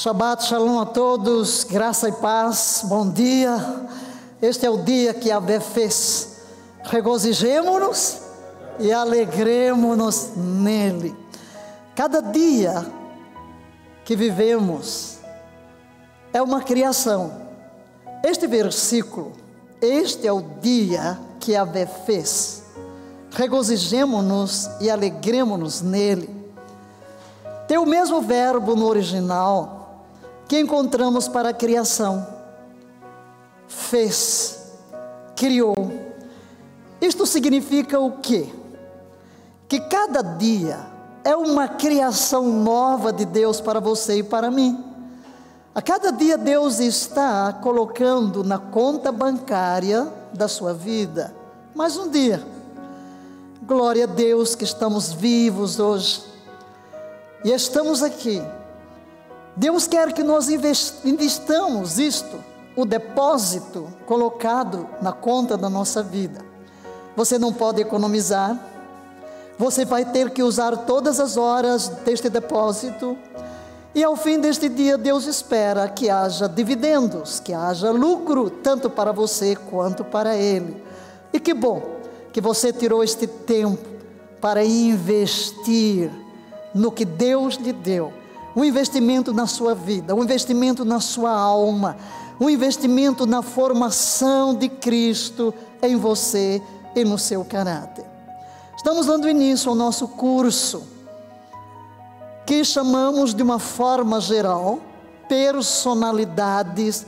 Shabbat Shalom a todos, graça e paz, bom dia. Este é o dia que a Vé fez. Regozijemo-nos e alegremos-nos nele. Cada dia que vivemos é uma criação. Este versículo, este é o dia que a Vé fez. Regozijemo-nos e alegremos-nos nele. Tem o mesmo verbo no original que encontramos para a criação. Fez, criou. Isto significa o quê? Que cada dia é uma criação nova de Deus para você e para mim. A cada dia Deus está colocando na conta bancária da sua vida mais um dia. Glória a Deus que estamos vivos hoje. E estamos aqui Deus quer que nós investamos isto, o depósito colocado na conta da nossa vida. Você não pode economizar, você vai ter que usar todas as horas deste depósito, e ao fim deste dia, Deus espera que haja dividendos, que haja lucro, tanto para você quanto para Ele. E que bom que você tirou este tempo para investir no que Deus lhe deu um investimento na sua vida, um investimento na sua alma, um investimento na formação de Cristo em você e no seu caráter. Estamos dando início ao nosso curso, que chamamos de uma forma geral personalidades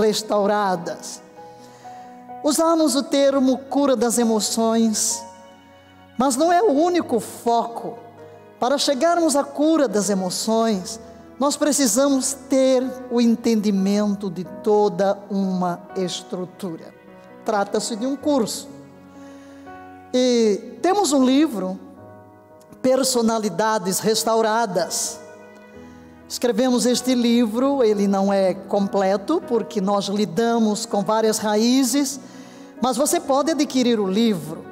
restauradas. Usamos o termo cura das emoções, mas não é o único foco para chegarmos à cura das emoções, nós precisamos ter o entendimento de toda uma estrutura. Trata-se de um curso. E temos um livro, Personalidades Restauradas. Escrevemos este livro, ele não é completo, porque nós lidamos com várias raízes, mas você pode adquirir o livro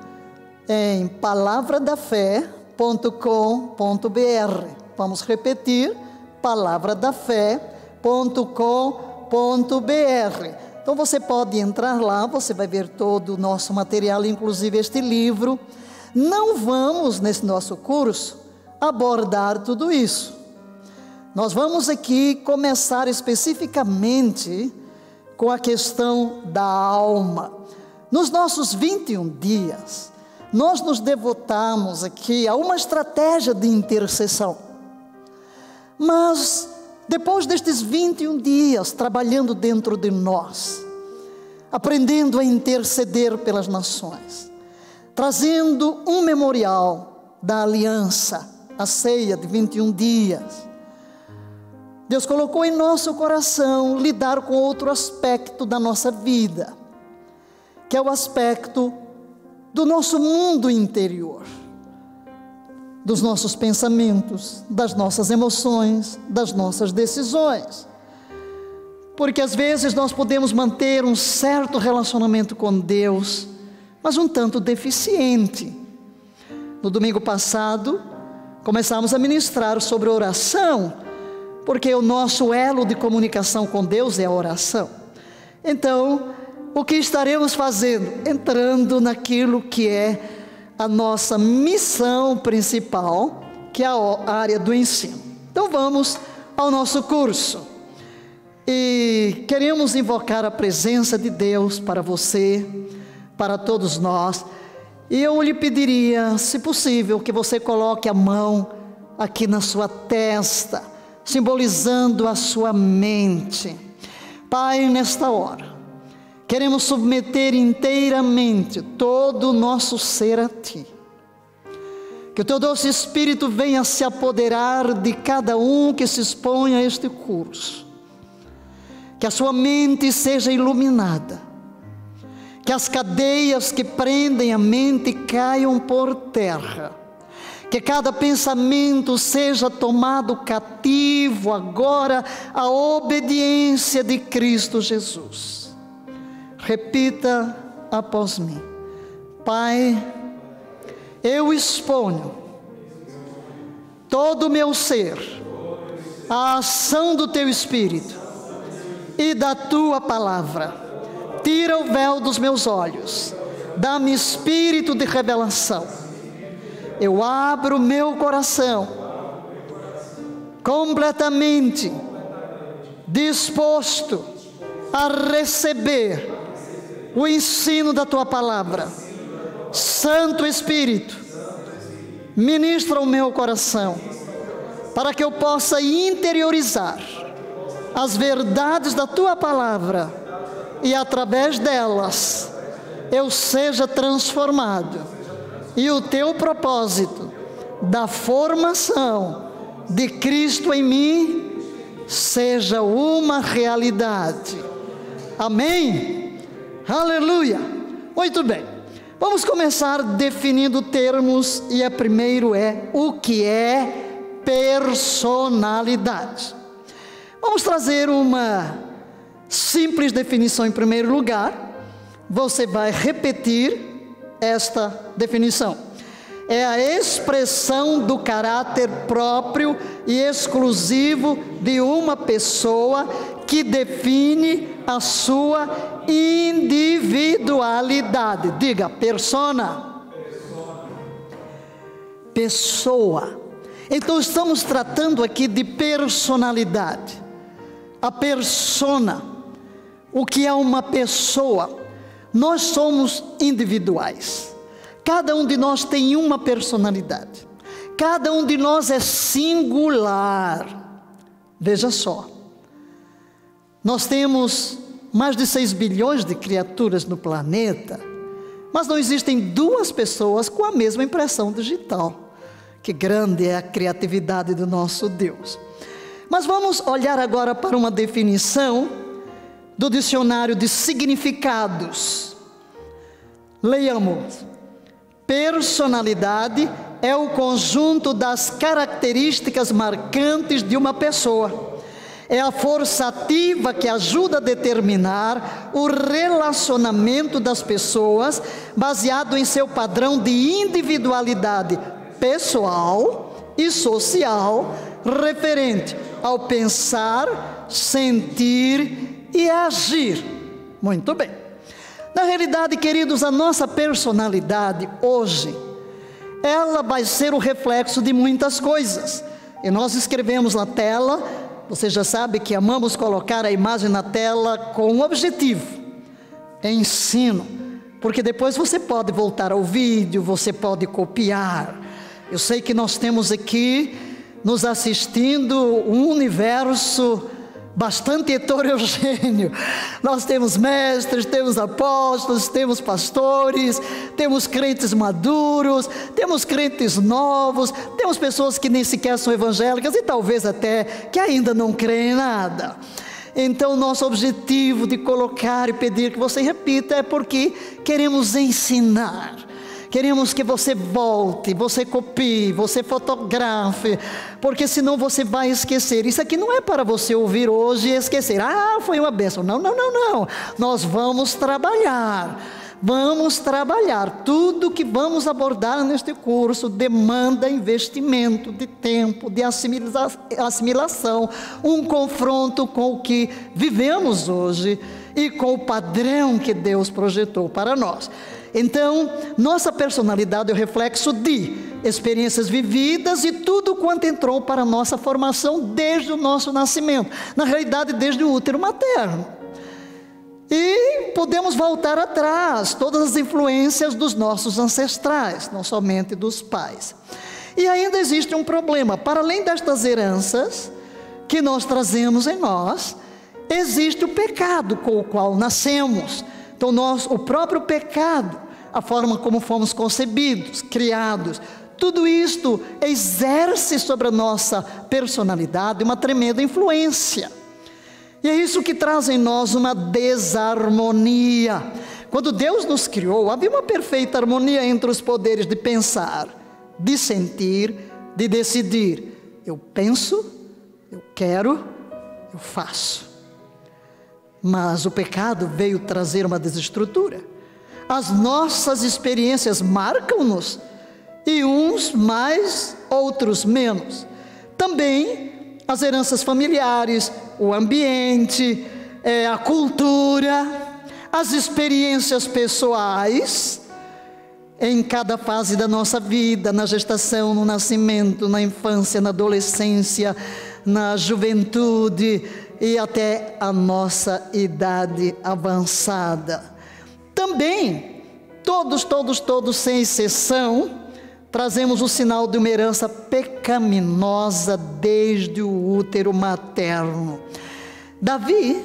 em Palavra da Fé, fé.com.br. Vamos repetir, palavradafé.com.br. Então você pode entrar lá, você vai ver todo o nosso material, inclusive este livro. Não vamos nesse nosso curso abordar tudo isso. Nós vamos aqui começar especificamente com a questão da alma. Nos nossos 21 dias, nós nos devotamos aqui a uma estratégia de intercessão. Mas, depois destes 21 dias trabalhando dentro de nós, aprendendo a interceder pelas nações, trazendo um memorial da aliança, a ceia de 21 dias, Deus colocou em nosso coração lidar com outro aspecto da nossa vida, que é o aspecto do nosso mundo interior, dos nossos pensamentos, das nossas emoções, das nossas decisões. Porque às vezes nós podemos manter um certo relacionamento com Deus, mas um tanto deficiente. No domingo passado, começamos a ministrar sobre oração, porque o nosso elo de comunicação com Deus é a oração. Então, o que estaremos fazendo? Entrando naquilo que é a nossa missão principal, que é a área do ensino. Então vamos ao nosso curso. E queremos invocar a presença de Deus para você, para todos nós. E eu lhe pediria, se possível, que você coloque a mão aqui na sua testa, simbolizando a sua mente. Pai, nesta hora, Queremos submeter inteiramente todo o nosso ser a Ti. Que o Teu doce Espírito venha se apoderar de cada um que se expõe a este curso. Que a sua mente seja iluminada. Que as cadeias que prendem a mente caiam por terra. Que cada pensamento seja tomado cativo agora à obediência de Cristo Jesus Repita após mim. Pai, eu exponho todo o meu ser a ação do teu espírito e da tua palavra. Tira o véu dos meus olhos, dá-me espírito de revelação. Eu abro meu coração completamente disposto a receber o ensino da tua palavra. Santo Espírito, ministra o meu coração, para que eu possa interiorizar as verdades da tua palavra e através delas eu seja transformado e o teu propósito da formação de Cristo em mim seja uma realidade. Amém? Aleluia! Muito bem. Vamos começar definindo termos e a primeiro é o que é personalidade. Vamos trazer uma simples definição em primeiro lugar. Você vai repetir esta definição é a expressão do caráter próprio e exclusivo de uma pessoa que define a sua individualidade. Diga, persona. Pessoa. Então estamos tratando aqui de personalidade. A persona. O que é uma pessoa? Nós somos individuais. Cada um de nós tem uma personalidade. Cada um de nós é singular. Veja só. Nós temos mais de 6 bilhões de criaturas no planeta, mas não existem duas pessoas com a mesma impressão digital. Que grande é a criatividade do nosso Deus. Mas vamos olhar agora para uma definição do dicionário de significados. Leiamos. Personalidade é o conjunto das características marcantes de uma pessoa. É a força ativa que ajuda a determinar o relacionamento das pessoas baseado em seu padrão de individualidade pessoal e social referente ao pensar, sentir e agir. Muito bem. Na realidade, queridos, a nossa personalidade hoje, ela vai ser o reflexo de muitas coisas. E nós escrevemos na tela, você já sabe que amamos colocar a imagem na tela com um objetivo: ensino. Porque depois você pode voltar ao vídeo, você pode copiar. Eu sei que nós temos aqui nos assistindo um universo bastante heterogêneo. Nós temos mestres, temos apóstolos, temos pastores, temos crentes maduros, temos crentes novos, temos pessoas que nem sequer são evangélicas e talvez até que ainda não creem em nada. Então, nosso objetivo de colocar e pedir que você repita é porque queremos ensinar Queremos que você volte, você copie, você fotografe, porque senão você vai esquecer. Isso aqui não é para você ouvir hoje e esquecer. Ah, foi uma bênção. Não, não, não, não. Nós vamos trabalhar. Vamos trabalhar. Tudo que vamos abordar neste curso demanda investimento de tempo, de assimilação, um confronto com o que vivemos hoje e com o padrão que Deus projetou para nós. Então, nossa personalidade é o reflexo de experiências vividas e tudo quanto entrou para a nossa formação desde o nosso nascimento. Na realidade, desde o útero materno. E podemos voltar atrás, todas as influências dos nossos ancestrais, não somente dos pais. E ainda existe um problema: para além destas heranças que nós trazemos em nós, existe o pecado com o qual nascemos. Então, nós, o próprio pecado a forma como fomos concebidos, criados. Tudo isto exerce sobre a nossa personalidade uma tremenda influência. E é isso que traz em nós uma desarmonia. Quando Deus nos criou, havia uma perfeita harmonia entre os poderes de pensar, de sentir, de decidir. Eu penso, eu quero, eu faço. Mas o pecado veio trazer uma desestrutura. As nossas experiências marcam-nos, e uns mais, outros menos. Também as heranças familiares, o ambiente, é, a cultura, as experiências pessoais em cada fase da nossa vida, na gestação, no nascimento, na infância, na adolescência, na juventude e até a nossa idade avançada. Também, todos, todos, todos, sem exceção, trazemos o sinal de uma herança pecaminosa desde o útero materno. Davi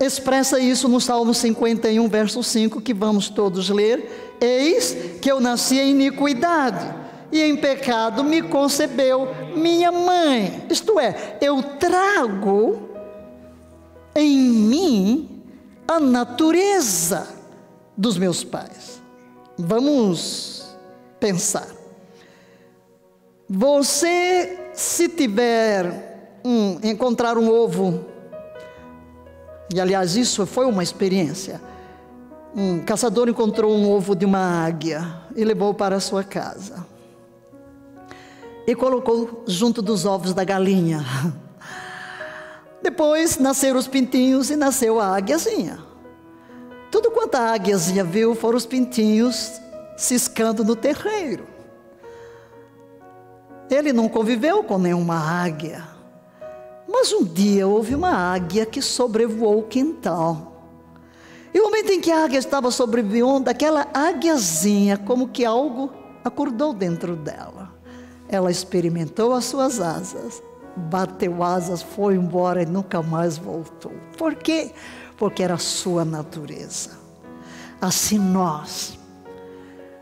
expressa isso no Salmo 51, verso 5, que vamos todos ler. Eis que eu nasci em iniquidade, e em pecado me concebeu minha mãe. Isto é, eu trago em mim a natureza dos meus pais. Vamos pensar. Você, se tiver um, encontrar um ovo e aliás, isso foi uma experiência. Um caçador encontrou um ovo de uma águia e levou para a sua casa. E colocou junto dos ovos da galinha. Depois nasceram os pintinhos e nasceu a águiazinha. Tudo quanto a águiazinha viu foram os pintinhos ciscando no terreiro. Ele não conviveu com nenhuma águia. Mas um dia houve uma águia que sobrevoou o quintal. E o momento em que a águia estava sobrevoando, aquela águiazinha, como que algo acordou dentro dela. Ela experimentou as suas asas, bateu asas, foi embora e nunca mais voltou. Por quê? Porque era a sua natureza. Assim nós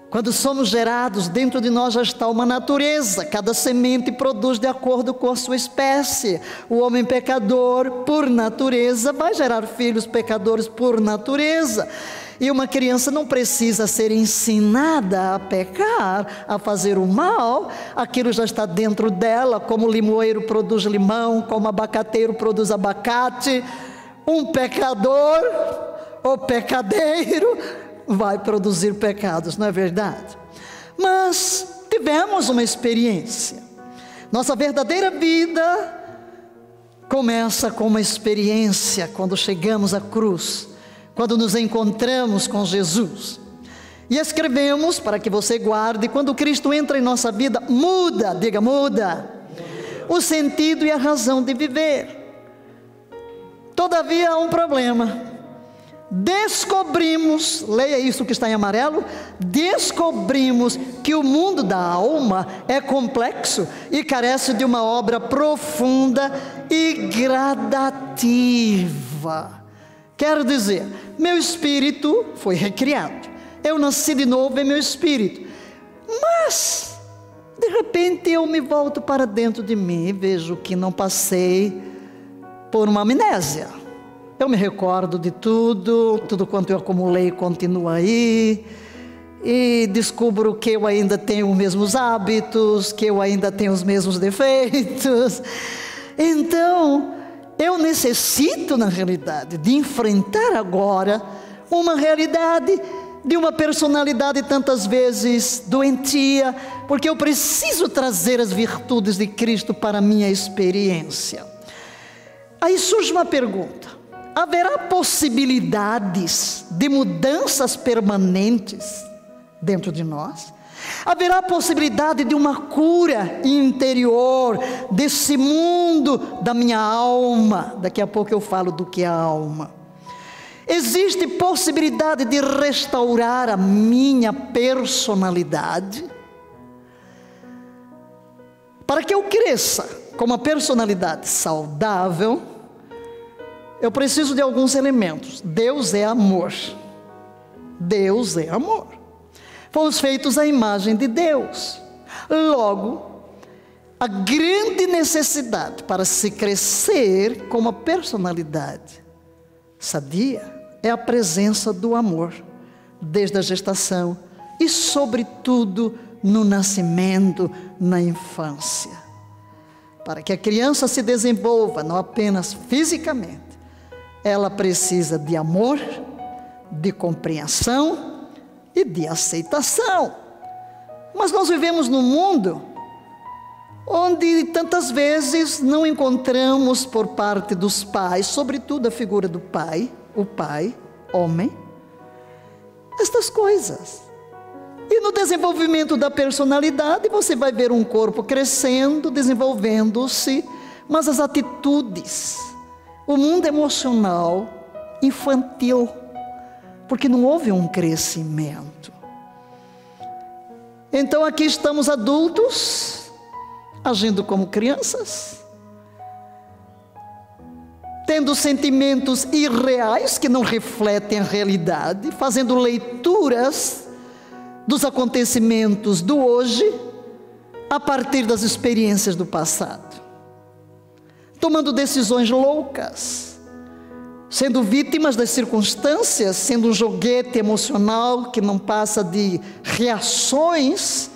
quando somos gerados, dentro de nós já está uma natureza, cada semente produz de acordo com a sua espécie. O homem pecador, por natureza, vai gerar filhos pecadores por natureza. E uma criança não precisa ser ensinada a pecar, a fazer o mal, aquilo já está dentro dela, como o limoeiro produz limão, como o abacateiro produz abacate. Um pecador ou pecadeiro vai produzir pecados, não é verdade? Mas tivemos uma experiência. Nossa verdadeira vida começa com uma experiência quando chegamos à cruz, quando nos encontramos com Jesus. E escrevemos para que você guarde, quando Cristo entra em nossa vida, muda, diga muda, o sentido e a razão de viver. Todavia há um problema. Descobrimos, leia isso que está em amarelo, descobrimos que o mundo da alma é complexo e carece de uma obra profunda e gradativa. Quero dizer, meu espírito foi recriado, eu nasci de novo em meu espírito, mas de repente eu me volto para dentro de mim e vejo que não passei por uma amnésia eu me recordo de tudo, tudo quanto eu acumulei continua aí, e descubro que eu ainda tenho os mesmos hábitos, que eu ainda tenho os mesmos defeitos. Então, eu necessito, na realidade, de enfrentar agora uma realidade de uma personalidade tantas vezes doentia, porque eu preciso trazer as virtudes de Cristo para a minha experiência. Aí surge uma pergunta: haverá possibilidades de mudanças permanentes dentro de nós? Haverá possibilidade de uma cura interior desse mundo da minha alma? Daqui a pouco eu falo do que é a alma. Existe possibilidade de restaurar a minha personalidade? Para que eu cresça com uma personalidade saudável, eu preciso de alguns elementos. Deus é amor. Deus é amor. Fomos feitos à imagem de Deus. Logo, a grande necessidade para se crescer com uma personalidade sadia é a presença do amor, desde a gestação e, sobretudo, no nascimento, na infância. Para que a criança se desenvolva não apenas fisicamente, ela precisa de amor, de compreensão e de aceitação. Mas nós vivemos num mundo onde tantas vezes não encontramos por parte dos pais, sobretudo a figura do pai, o pai, homem, estas coisas. E no desenvolvimento da personalidade, você vai ver um corpo crescendo, desenvolvendo-se, mas as atitudes, o mundo emocional infantil, porque não houve um crescimento. Então aqui estamos adultos, agindo como crianças, tendo sentimentos irreais que não refletem a realidade, fazendo leituras dos acontecimentos do hoje a partir das experiências do passado, tomando decisões loucas, sendo vítimas das circunstâncias, sendo um joguete emocional que não passa de reações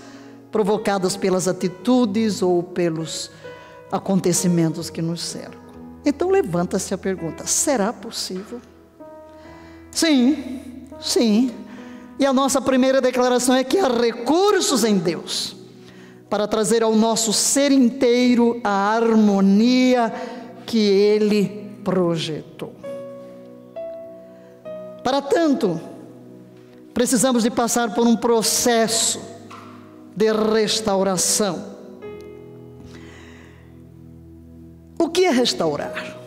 provocadas pelas atitudes ou pelos acontecimentos que nos cercam. Então levanta-se a pergunta: será possível? Sim, sim. E a nossa primeira declaração é que há recursos em Deus para trazer ao nosso ser inteiro a harmonia que Ele projetou. Para tanto, precisamos de passar por um processo de restauração. O que é restaurar?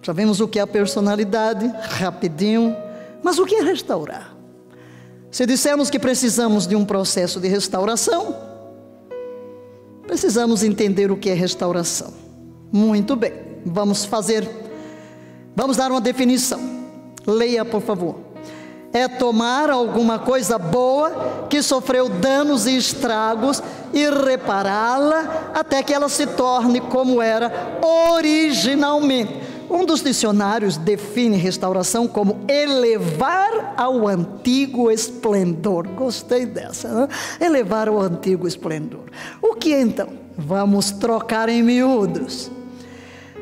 Já vimos o que é a personalidade, rapidinho, mas o que é restaurar? Se dissermos que precisamos de um processo de restauração, precisamos entender o que é restauração. Muito bem, vamos fazer, vamos dar uma definição. Leia, por favor. É tomar alguma coisa boa que sofreu danos e estragos e repará-la até que ela se torne como era originalmente. Um dos dicionários define restauração como elevar ao antigo esplendor. Gostei dessa, né? elevar ao antigo esplendor. O que então? Vamos trocar em miúdos.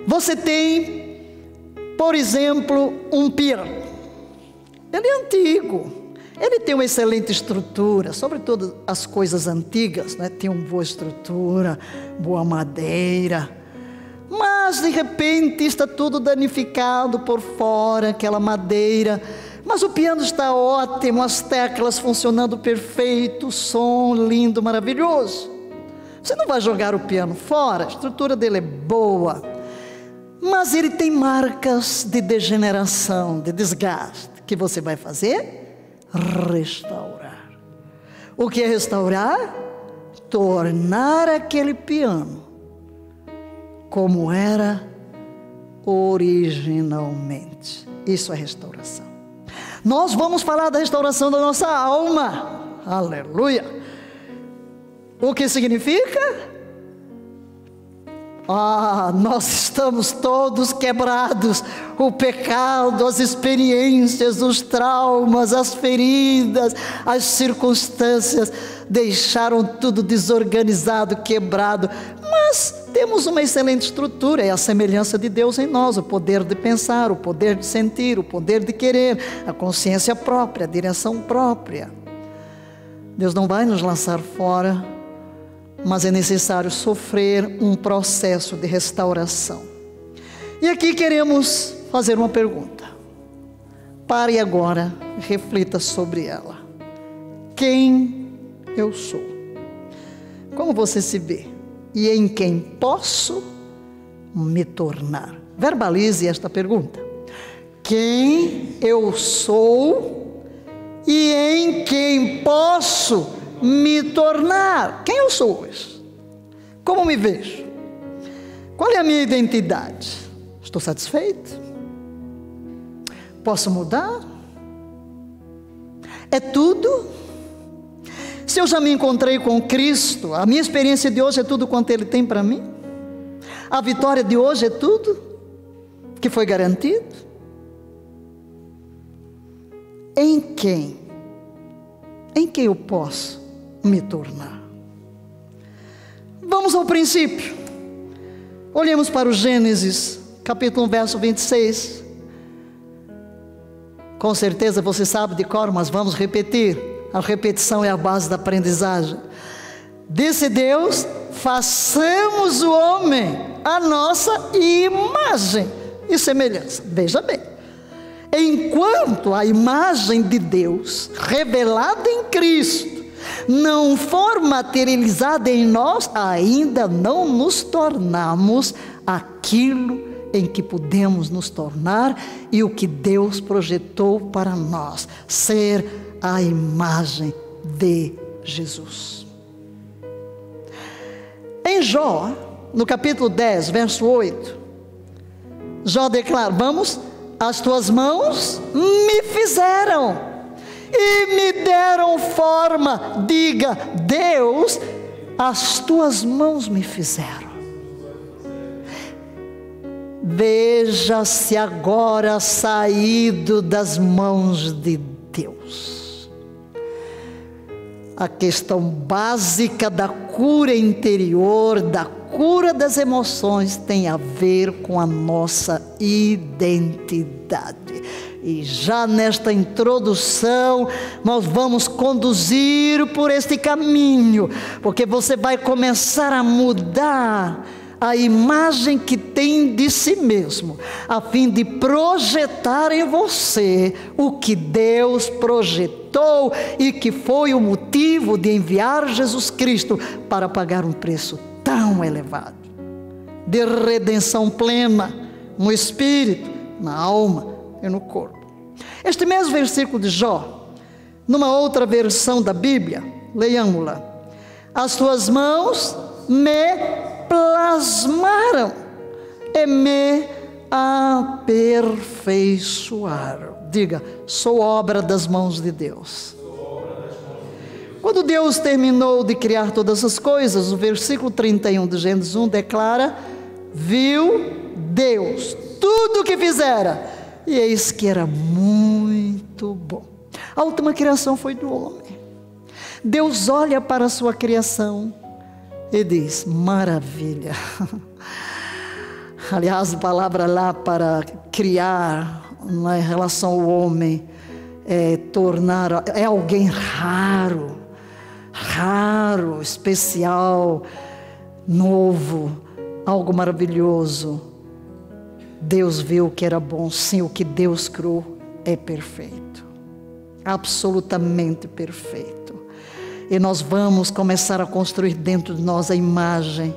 Você tem por exemplo, um piano. Ele é antigo. Ele tem uma excelente estrutura, sobretudo as coisas antigas, né? Tem uma boa estrutura, boa madeira. Mas de repente está tudo danificado por fora, aquela madeira. Mas o piano está ótimo, as teclas funcionando perfeito, o som lindo, maravilhoso. Você não vai jogar o piano fora, a estrutura dele é boa mas ele tem marcas de degeneração, de desgaste. O que você vai fazer? Restaurar. O que é restaurar? Tornar aquele piano como era originalmente. Isso é restauração. Nós vamos falar da restauração da nossa alma. Aleluia. O que significa? Ah, nós estamos todos quebrados. O pecado, as experiências, os traumas, as feridas, as circunstâncias deixaram tudo desorganizado, quebrado. Mas temos uma excelente estrutura, é a semelhança de Deus em nós, o poder de pensar, o poder de sentir, o poder de querer, a consciência própria, a direção própria. Deus não vai nos lançar fora mas é necessário sofrer um processo de restauração. E aqui queremos fazer uma pergunta. Pare agora, reflita sobre ela. Quem eu sou? Como você se vê? E em quem posso me tornar? Verbalize esta pergunta. Quem eu sou e em quem posso me tornar quem eu sou hoje. Como me vejo? Qual é a minha identidade? Estou satisfeito? Posso mudar? É tudo? Se eu já me encontrei com Cristo, a minha experiência de hoje é tudo quanto Ele tem para mim? A vitória de hoje é tudo que foi garantido? Em quem? Em quem eu posso me tornar. Vamos ao princípio. Olhemos para o Gênesis, capítulo 1, verso 26. Com certeza você sabe de cor, mas vamos repetir. A repetição é a base da aprendizagem. Disse Deus: façamos o homem a nossa imagem e semelhança. Veja bem. Enquanto a imagem de Deus revelada em Cristo não for materializada em nós, ainda não nos tornamos aquilo em que podemos nos tornar e o que Deus projetou para nós ser a imagem de Jesus. Em Jó, no capítulo 10, verso 8, Jó declara: Vamos, as tuas mãos me fizeram e me deram forma. Diga, Deus, as tuas mãos me fizeram. Veja-se agora saído das mãos de Deus. A questão básica da cura interior, da cura das emoções, tem a ver com a nossa identidade. E já nesta introdução, nós vamos conduzir por este caminho, porque você vai começar a mudar a imagem que tem de si mesmo, a fim de projetar em você o que Deus projetou e que foi o motivo de enviar Jesus Cristo para pagar um preço tão elevado de redenção plena no espírito, na alma e no corpo. Este mesmo versículo de Jó, numa outra versão da Bíblia, leiamos-la. As tuas mãos me plasmaram e me aperfeiçoaram. Diga, sou obra das mãos de Deus. Quando Deus terminou de criar todas as coisas, o versículo 31 de Gênesis 1 declara: Viu Deus tudo o que fizera, e eis que era muito bom. A última criação foi do homem. Deus olha para a sua criação e diz: maravilha. Aliás, a palavra lá para criar, na relação ao homem, é tornar, é alguém raro, raro, especial, novo, algo maravilhoso. Deus viu que era bom, sim, o que Deus criou é perfeito, absolutamente perfeito e nós vamos começar a construir dentro de nós a imagem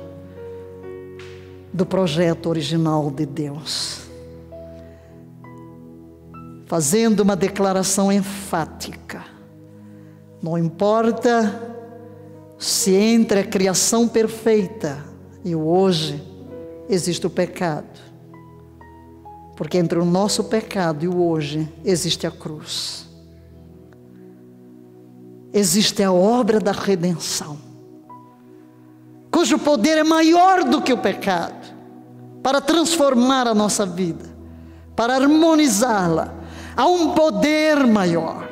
do projeto original de Deus. Fazendo uma declaração enfática. Não importa se entre a criação perfeita e o hoje existe o pecado. Porque entre o nosso pecado e o hoje existe a cruz existe a obra da redenção, cujo poder é maior do que o pecado, para transformar a nossa vida, para harmonizá-la. Há um poder maior.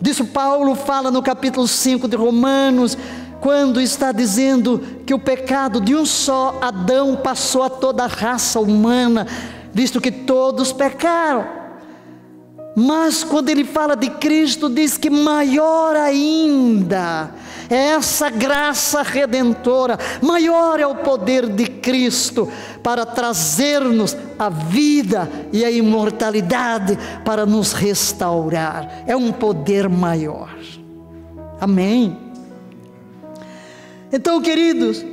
Disso Paulo fala no capítulo 5 de Romanos, quando está dizendo que o pecado de um só Adão passou a toda a raça humana, visto que todos pecaram. Mas quando ele fala de Cristo, diz que maior ainda é essa graça redentora, maior é o poder de Cristo para trazer-nos a vida e a imortalidade, para nos restaurar. É um poder maior. Amém. Então, queridos,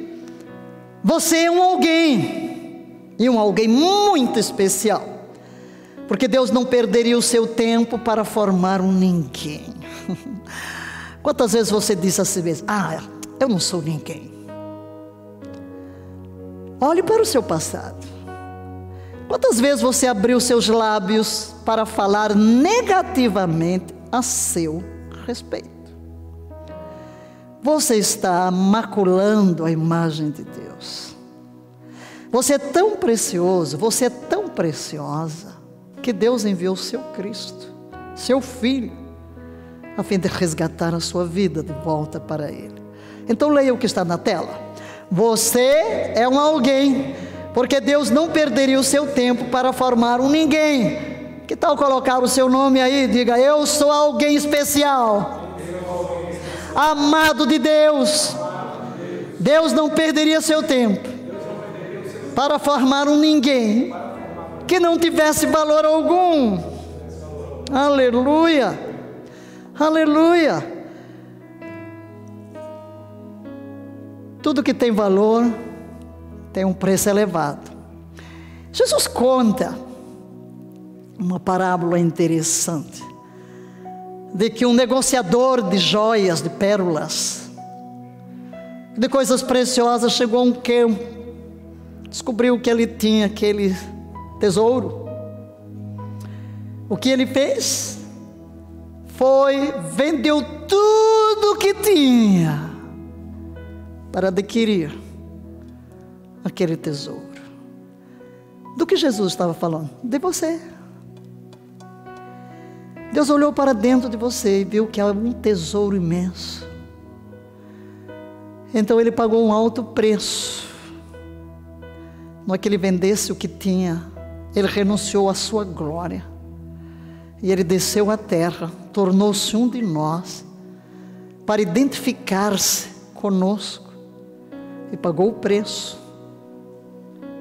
você é um alguém, e um alguém muito especial porque Deus não perderia o seu tempo para formar um ninguém. Quantas vezes você disse a si mesmo: Ah, eu não sou ninguém. Olhe para o seu passado. Quantas vezes você abriu seus lábios para falar negativamente a seu respeito? Você está maculando a imagem de Deus. Você é tão precioso, você é tão preciosa que Deus enviou seu Cristo, seu Filho, a fim de resgatar a sua vida de volta para Ele. Então leia o que está na tela. Você é um alguém, porque Deus não perderia o seu tempo para formar um ninguém. Que tal colocar o seu nome aí? Diga, eu sou alguém especial, amado de Deus, Deus não perderia seu tempo para formar um ninguém que não tivesse valor algum. Aleluia, aleluia. Tudo que tem valor tem um preço elevado. Jesus conta uma parábola interessante de que um negociador de joias, de pérolas, de coisas preciosas chegou a um campo, descobriu que ele tinha aquele tesouro. O que ele fez? Foi vendeu tudo o que tinha para adquirir aquele tesouro. Do que Jesus estava falando? De você. Deus olhou para dentro de você e viu que há um tesouro imenso. Então ele pagou um alto preço. Não é que ele vendesse o que tinha, ele renunciou à sua glória. E ele desceu à terra, tornou-se um de nós, para identificar-se conosco, e pagou o preço,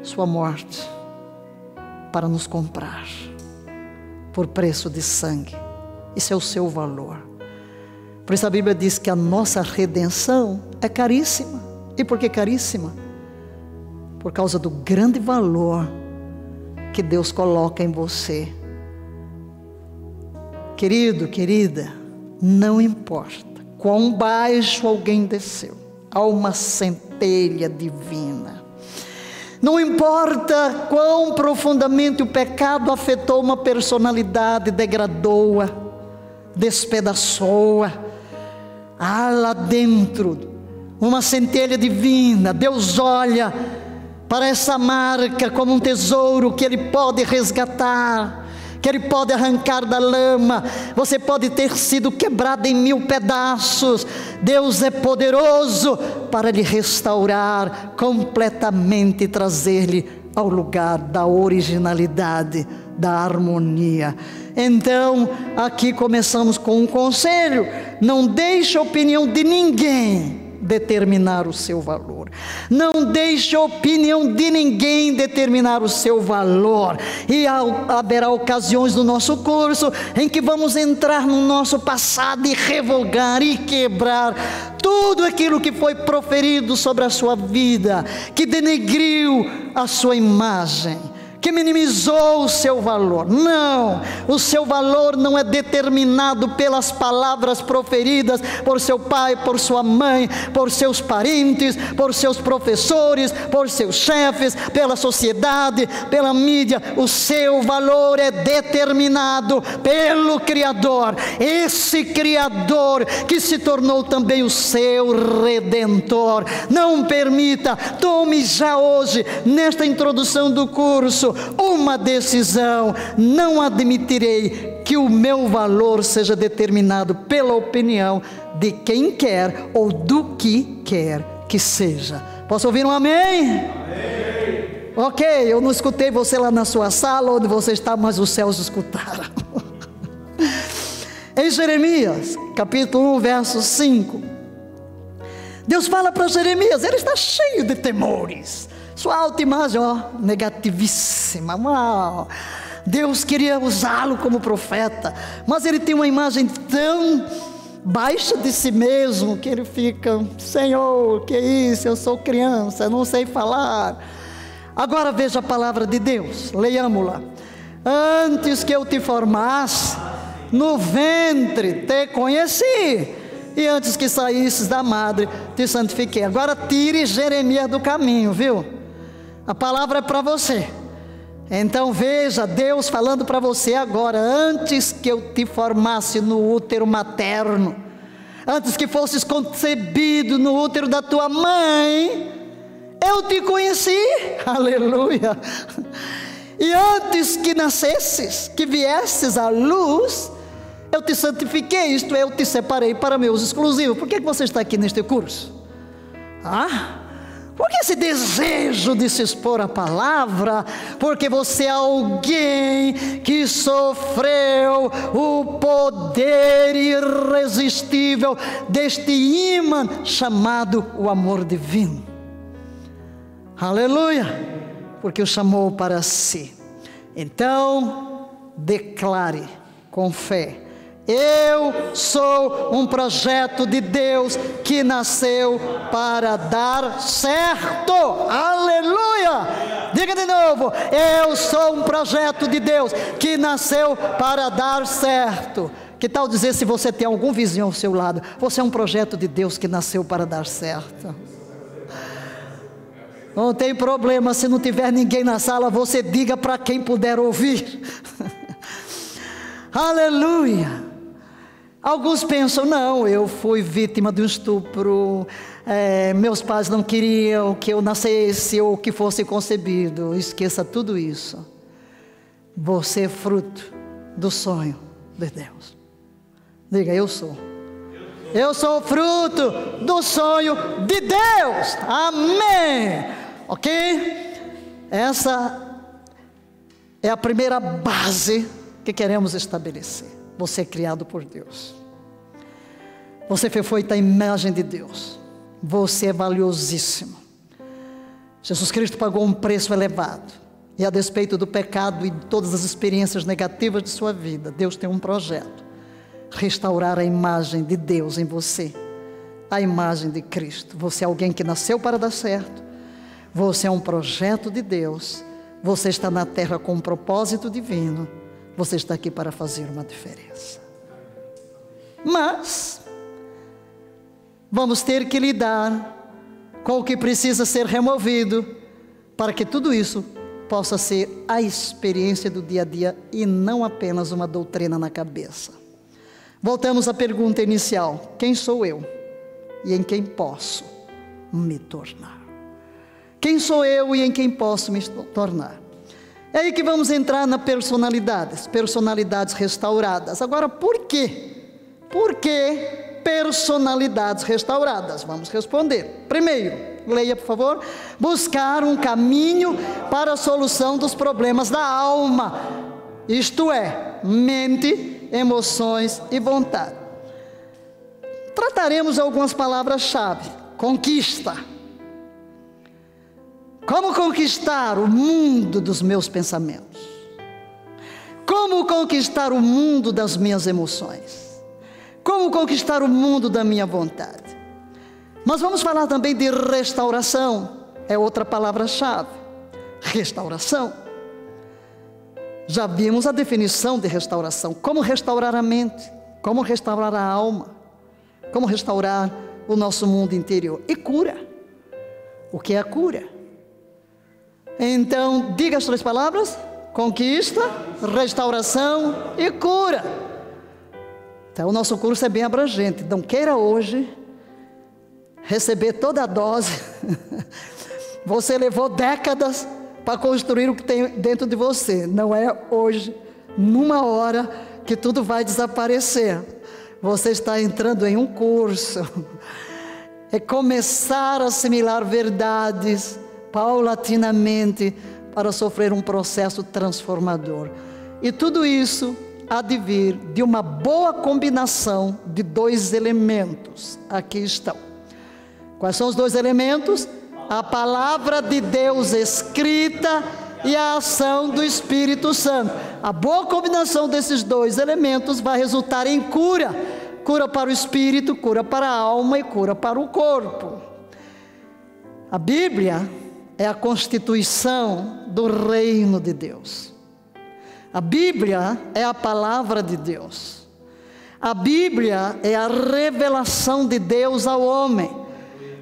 sua morte, para nos comprar por preço de sangue. Isso é o seu valor. Por isso a Bíblia diz que a nossa redenção é caríssima. E por que caríssima? Por causa do grande valor que Deus coloca em você. Querido, querida, não importa quão baixo alguém desceu, há uma centelha divina não importa quão profundamente o pecado afetou uma personalidade, degradou-a, despedaçou-a. Há lá dentro uma centelha divina. Deus olha para essa marca como um tesouro que Ele pode resgatar que Ele pode arrancar da lama, você pode ter sido quebrado em mil pedaços, Deus é poderoso para lhe restaurar completamente e trazer-lhe ao lugar da originalidade, da harmonia. Então, aqui começamos com um conselho: não deixe a opinião de ninguém determinar o seu valor. Não deixe a opinião de ninguém determinar o seu valor. E haverá ocasiões no nosso curso em que vamos entrar no nosso passado e revogar e quebrar tudo aquilo que foi proferido sobre a sua vida, que denegriu a sua imagem que minimizou o seu valor. Não, o seu valor não é determinado pelas palavras proferidas por seu pai, por sua mãe, por seus parentes, por seus professores, por seus chefes, pela sociedade, pela mídia. O seu valor é determinado pelo Criador. Esse Criador que se tornou também o seu redentor. Não permita, tome já hoje, nesta introdução do curso, uma decisão: não admitirei que o meu valor seja determinado pela opinião de quem quer ou do que quer que seja. Posso ouvir um amém? amém. Ok, eu não escutei você lá na sua sala onde você está, mas os céus escutaram. em Jeremias, capítulo 1, verso 5. Deus fala para Jeremias, ele está cheio de temores. Sua autoimagem, ó, negativíssima. Uau. Deus queria usá-lo como profeta, mas ele tem uma imagem tão baixa de si mesmo que ele fica: Senhor, que isso? Eu sou criança, não sei falar. Agora veja a palavra de Deus, leiamos-la. Antes que eu te formasse, no ventre te conheci, e antes que saísses da madre, te santifiquei. Agora tire Jeremias do caminho, viu? A palavra é para você. Então veja Deus falando para você agora, antes que eu te formasse no útero materno, antes que fosses concebido no útero da tua mãe, eu te conheci, aleluia. E antes que nascesses, que viesses à luz, eu te santifiquei, isto é, eu te separei para meus exclusivos. Por que, que você está aqui neste curso? Ah? Por que esse desejo de se expor à palavra? Porque você é alguém que sofreu o poder irresistível deste imã chamado o amor divino. Aleluia! Porque o chamou para si. Então, declare com fé eu sou um projeto de Deus que nasceu para dar certo. Aleluia! Diga de novo: eu sou um projeto de Deus que nasceu para dar certo. Que tal dizer se você tem algum vizinho ao seu lado? Você é um projeto de Deus que nasceu para dar certo. Não tem problema se não tiver ninguém na sala, você diga para quem puder ouvir. Aleluia. Alguns pensam, não, eu fui vítima de um estupro, é, meus pais não queriam que eu nascesse ou que fosse concebido. Esqueça tudo isso. Você é fruto do sonho de Deus. Diga, eu sou. Eu sou fruto do sonho de Deus. Amém. Ok? Essa é a primeira base que queremos estabelecer. Você é criado por Deus. Você foi feita a imagem de Deus. Você é valiosíssimo. Jesus Cristo pagou um preço elevado. E a despeito do pecado e de todas as experiências negativas de sua vida, Deus tem um projeto: restaurar a imagem de Deus em você, a imagem de Cristo. Você é alguém que nasceu para dar certo. Você é um projeto de Deus. Você está na terra com um propósito divino. Você está aqui para fazer uma diferença. Mas, vamos ter que lidar com o que precisa ser removido para que tudo isso possa ser a experiência do dia a dia e não apenas uma doutrina na cabeça. Voltamos à pergunta inicial: quem sou eu e em quem posso me tornar? Quem sou eu e em quem posso me tornar? É aí que vamos entrar na personalidades, personalidades restauradas. Agora, por quê? Por que personalidades restauradas? Vamos responder. Primeiro, leia por favor. Buscar um caminho para a solução dos problemas da alma, isto é, mente, emoções e vontade. Trataremos algumas palavras-chave: conquista como conquistar o mundo dos meus pensamentos? Como conquistar o mundo das minhas emoções? Como conquistar o mundo da minha vontade? Mas vamos falar também de restauração, é outra palavra-chave. Restauração. Já vimos a definição de restauração: como restaurar a mente, como restaurar a alma, como restaurar o nosso mundo interior. E cura. O que é a cura? Então, diga as três palavras: conquista, restauração e cura. Então, o nosso curso é bem abrangente. Não queira hoje receber toda a dose. Você levou décadas para construir o que tem dentro de você. Não é hoje, numa hora, que tudo vai desaparecer. Você está entrando em um curso. É começar a assimilar verdades paulatinamente para sofrer um processo transformador. E tudo isso há de vir de uma boa combinação de dois elementos. Aqui estão. Quais são os dois elementos? A palavra de Deus escrita e a ação do Espírito Santo. A boa combinação desses dois elementos vai resultar em cura: cura para o espírito, cura para a alma e cura para o corpo. A Bíblia é a constituição do reino de Deus. A Bíblia é a palavra de Deus. A Bíblia é a revelação de Deus ao homem.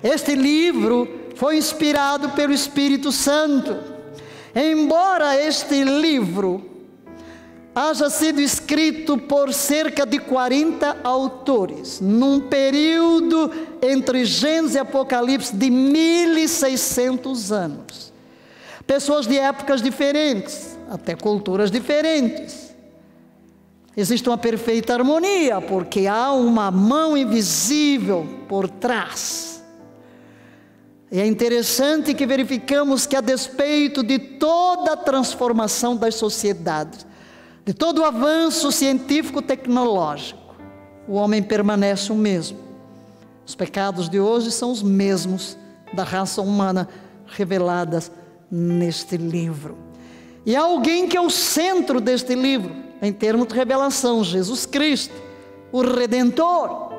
Este livro foi inspirado pelo Espírito Santo. Embora este livro haja sido escrito por cerca de 40 autores, num período entre Gênesis e Apocalipse de 1600 anos. Pessoas de épocas diferentes, até culturas diferentes. Existe uma perfeita harmonia, porque há uma mão invisível por trás. E é interessante que verificamos que, a despeito de toda a transformação das sociedades, de todo o avanço científico-tecnológico, o homem permanece o mesmo. Os pecados de hoje são os mesmos da raça humana reveladas neste livro. E há alguém que é o centro deste livro, em termos de revelação: Jesus Cristo, o Redentor.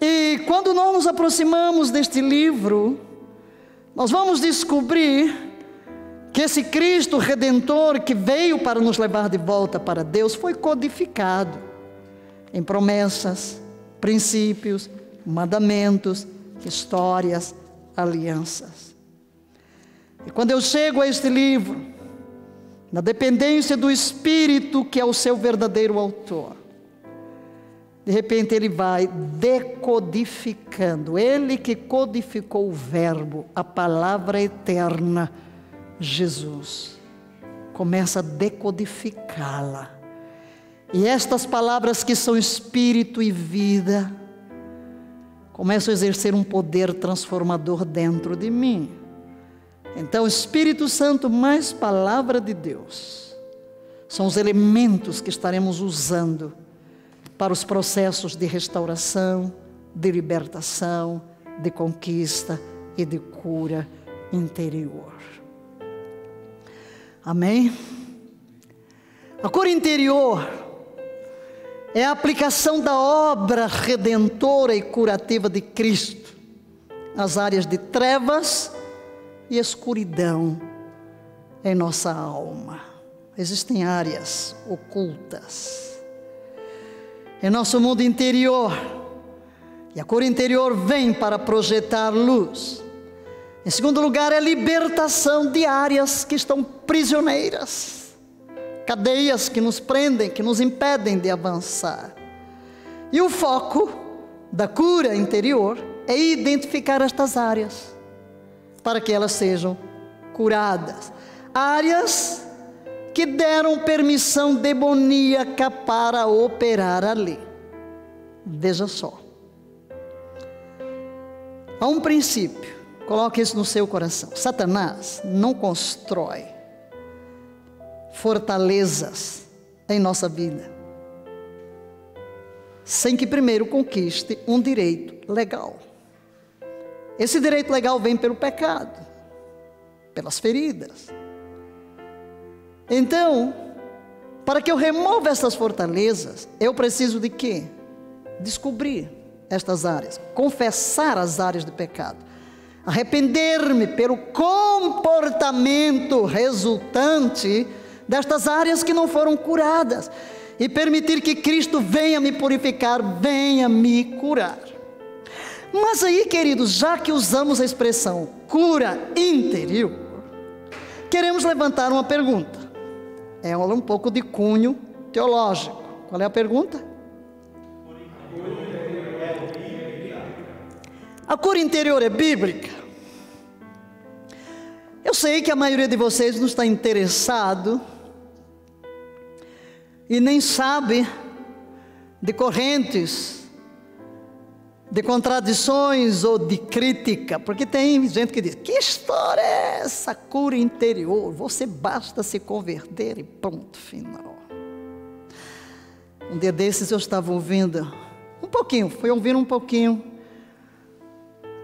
E quando nós nos aproximamos deste livro, nós vamos descobrir que esse Cristo redentor que veio para nos levar de volta para Deus foi codificado em promessas, princípios, mandamentos, histórias, alianças. E quando eu chego a este livro, na dependência do Espírito, que é o seu verdadeiro autor, de repente ele vai decodificando, ele que codificou o Verbo, a palavra eterna, Jesus, começa a decodificá-la. E estas palavras que são espírito e vida, começam a exercer um poder transformador dentro de mim. Então, Espírito Santo mais palavra de Deus são os elementos que estaremos usando para os processos de restauração, de libertação, de conquista e de cura interior. Amém? A cura interior é a aplicação da obra redentora e curativa de Cristo nas áreas de trevas e escuridão em nossa alma. Existem áreas ocultas em nosso mundo interior. E a cor interior vem para projetar luz. Em segundo lugar, é a libertação de áreas que estão prisioneiras, cadeias que nos prendem, que nos impedem de avançar. E o foco da cura interior é identificar estas áreas para que elas sejam curadas. Áreas que deram permissão demoníaca para operar ali. Veja só. Há um princípio, coloque isso no seu coração. Satanás não constrói fortalezas em nossa vida sem que primeiro conquiste um direito legal. Esse direito legal vem pelo pecado, pelas feridas. Então, para que eu remova essas fortalezas, eu preciso de quê? Descobrir estas áreas, confessar as áreas de pecado, arrepender-me pelo comportamento resultante destas áreas que não foram curadas e permitir que Cristo venha me purificar, venha me curar. Mas aí, queridos, já que usamos a expressão cura interior, queremos levantar uma pergunta. É um pouco de cunho teológico. Qual é a pergunta? A cura interior é bíblica? Eu sei que a maioria de vocês não está interessado e nem sabe de correntes de contradições ou de crítica, porque tem gente que diz: que história é essa? Cura interior, você basta se converter e ponto final. Um dia desses eu estava ouvindo, um pouquinho, fui ouvir um pouquinho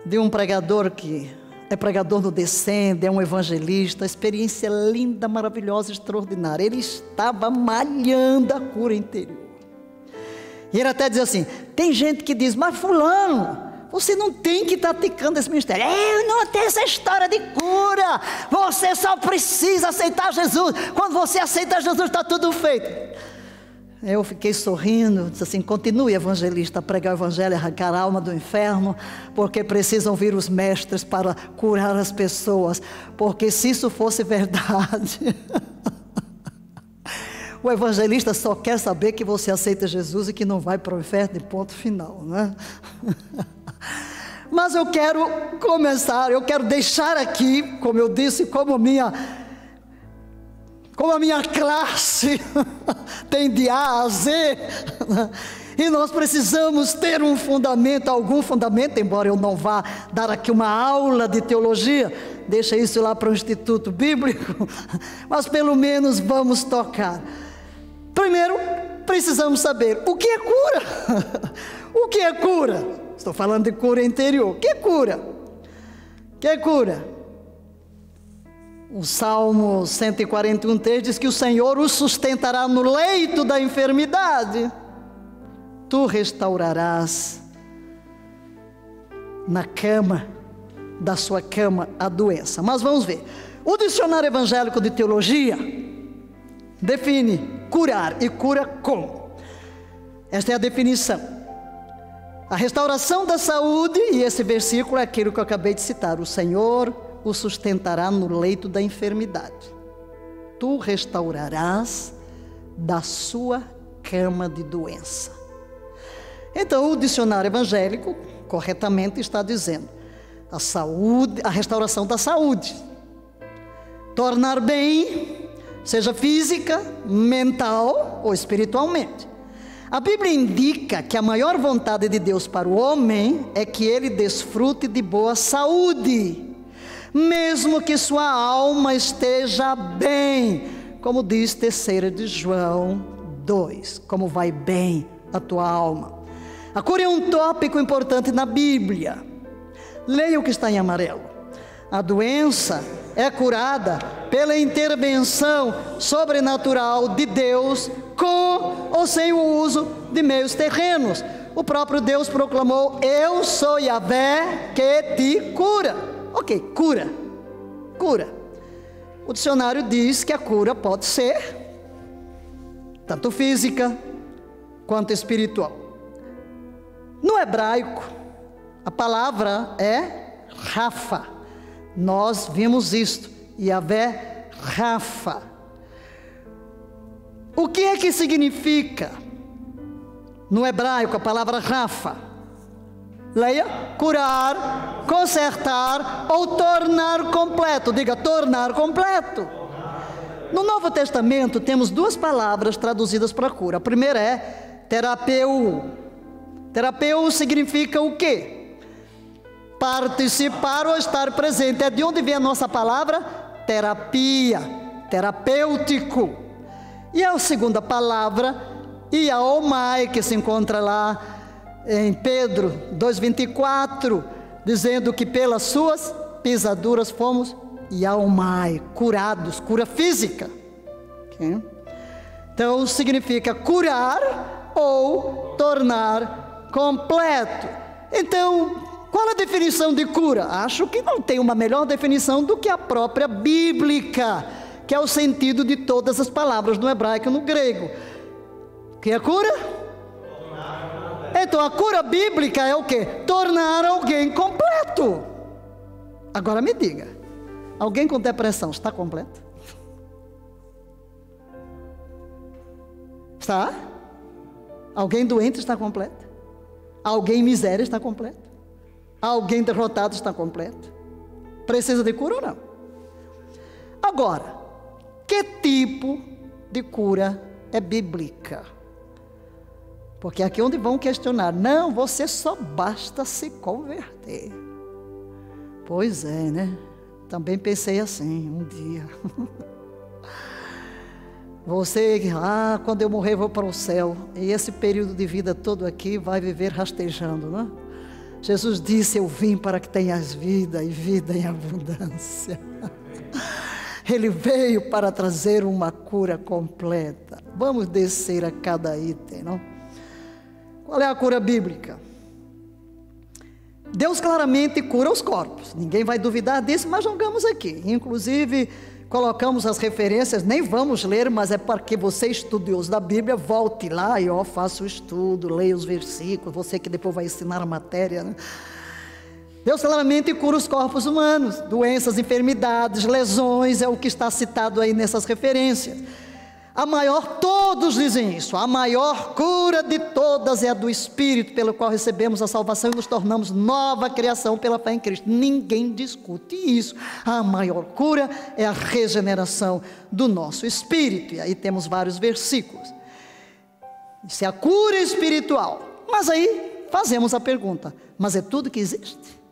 de um pregador que é pregador no Descende, é um evangelista, experiência linda, maravilhosa, extraordinária. Ele estava malhando a cura interior. E ele até diz assim: tem gente que diz, mas Fulano, você não tem que estar tá ticando esse ministério. Eu não tenho essa história de cura. Você só precisa aceitar Jesus. Quando você aceita Jesus, está tudo feito. Eu fiquei sorrindo, disse assim: continue, evangelista, a pregar o evangelho, arrancar a alma do inferno, porque precisam vir os mestres para curar as pessoas. Porque se isso fosse verdade. O evangelista só quer saber que você aceita Jesus e que não vai para o inferno, ponto final, né? Mas eu quero começar, eu quero deixar aqui, como eu disse, como minha como a minha classe tem de A a Z, E nós precisamos ter um fundamento, algum fundamento, embora eu não vá dar aqui uma aula de teologia, deixa isso lá para o Instituto Bíblico, mas pelo menos vamos tocar. Primeiro, precisamos saber o que é cura. o que é cura? Estou falando de cura interior. O que é cura? O que é cura? O Salmo 141 diz que o Senhor o sustentará no leito da enfermidade. Tu restaurarás na cama da sua cama a doença. Mas vamos ver. O dicionário evangélico de teologia define curar e cura como. Esta é a definição. A restauração da saúde, e esse versículo é aquilo que eu acabei de citar: o Senhor o sustentará no leito da enfermidade. Tu restaurarás da sua cama de doença. Então, o dicionário evangélico corretamente está dizendo: a saúde, a restauração da saúde. Tornar bem, seja física, mental ou espiritualmente. A Bíblia indica que a maior vontade de Deus para o homem é que ele desfrute de boa saúde, mesmo que sua alma esteja bem, como diz terceira de João 2, como vai bem a tua alma. A cura é um tópico importante na Bíblia. Leia o que está em amarelo. A doença é curada pela intervenção sobrenatural de Deus com ou sem o uso de meios terrenos. O próprio Deus proclamou: Eu sou Yahvé que te cura. Ok, cura. Cura. O dicionário diz que a cura pode ser tanto física quanto espiritual. No hebraico, a palavra é Rafa. Nós vimos isto. Yahvé Rafa. O que é que significa no hebraico a palavra Rafa? Leia: curar, consertar ou tornar completo. Diga: tornar completo. No Novo Testamento temos duas palavras traduzidas para cura. A primeira é terapeu. Terapeu significa o quê? Participar ou estar presente. É de onde vem a nossa palavra? Terapia, terapêutico. E a segunda palavra, iaomai, que se encontra lá em Pedro 2,24, dizendo que pelas suas pisaduras fomos iaomai, curados, cura física. Okay? Então significa curar ou tornar completo. Então, qual a definição de cura? Acho que não tem uma melhor definição do que a própria bíblica, que é o sentido de todas as palavras no hebraico e no grego. Que é cura? Então a cura bíblica é o que? Tornar alguém completo. Agora me diga, alguém com depressão está completo? Está? Alguém doente está completo? Alguém em miséria está completo? Alguém derrotado está completo? Precisa de cura ou não? Agora, que tipo de cura é bíblica? Porque aqui onde vão questionar, não, você só basta se converter. Pois é, né? Também pensei assim um dia. Você, ah, quando eu morrer vou para o céu. E esse período de vida todo aqui vai viver rastejando, não é? Jesus disse: Eu vim para que tenhas vida e vida em abundância. Ele veio para trazer uma cura completa. Vamos descer a cada item, não? Qual é a cura bíblica? Deus claramente cura os corpos. Ninguém vai duvidar disso, mas jogamos aqui. Inclusive, colocamos as referências, nem vamos ler, mas é para que você, estudioso da Bíblia, volte lá e ó, faça o estudo, leia os versículos, você que depois vai ensinar a matéria. Né? Deus claramente cura os corpos humanos, doenças, enfermidades, lesões, é o que está citado aí nessas referências. A maior, todos dizem isso, a maior cura de todas é a do Espírito, pelo qual recebemos a salvação e nos tornamos nova criação pela fé em Cristo. Ninguém discute isso. A maior cura é a regeneração do nosso espírito. E aí temos vários versículos. Isso é a cura espiritual. Mas aí fazemos a pergunta: mas é tudo que existe?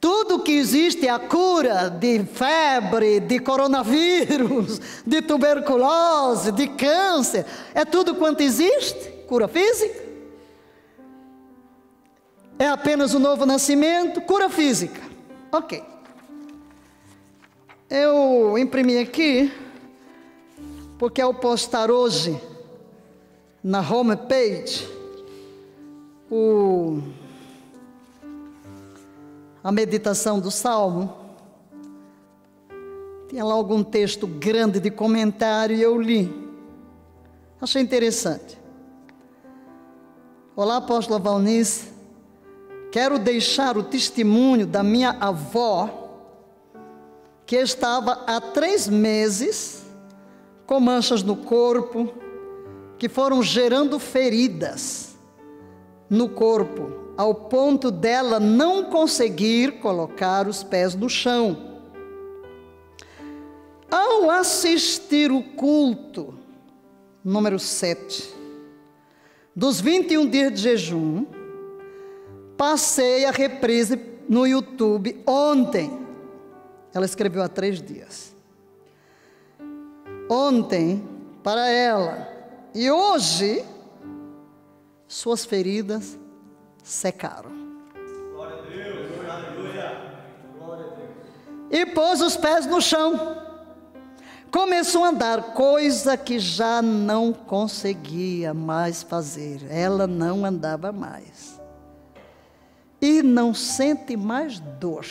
Tudo que existe é a cura de febre, de coronavírus, de tuberculose, de câncer. É tudo quanto existe? Cura física? É apenas o novo nascimento? Cura física. Ok. Eu imprimi aqui, porque ao postar hoje na homepage o a meditação do Salmo, tinha lá algum texto grande de comentário e eu li. Achei interessante. Olá, apóstola Valnice. Quero deixar o testemunho da minha avó, que estava há três meses com manchas no corpo, que foram gerando feridas no corpo ao ponto dela não conseguir colocar os pés no chão. Ao assistir o culto, número 7, dos 21 dias de jejum, passei a reprise no YouTube ontem. Ela escreveu há três dias. Ontem, para ela. E hoje, suas feridas secaram. Glória a Deus, aleluia. Glória a Deus. E pôs os pés no chão. Começou a andar, coisa que já não conseguia mais fazer. Ela não andava mais. E não sente mais dor.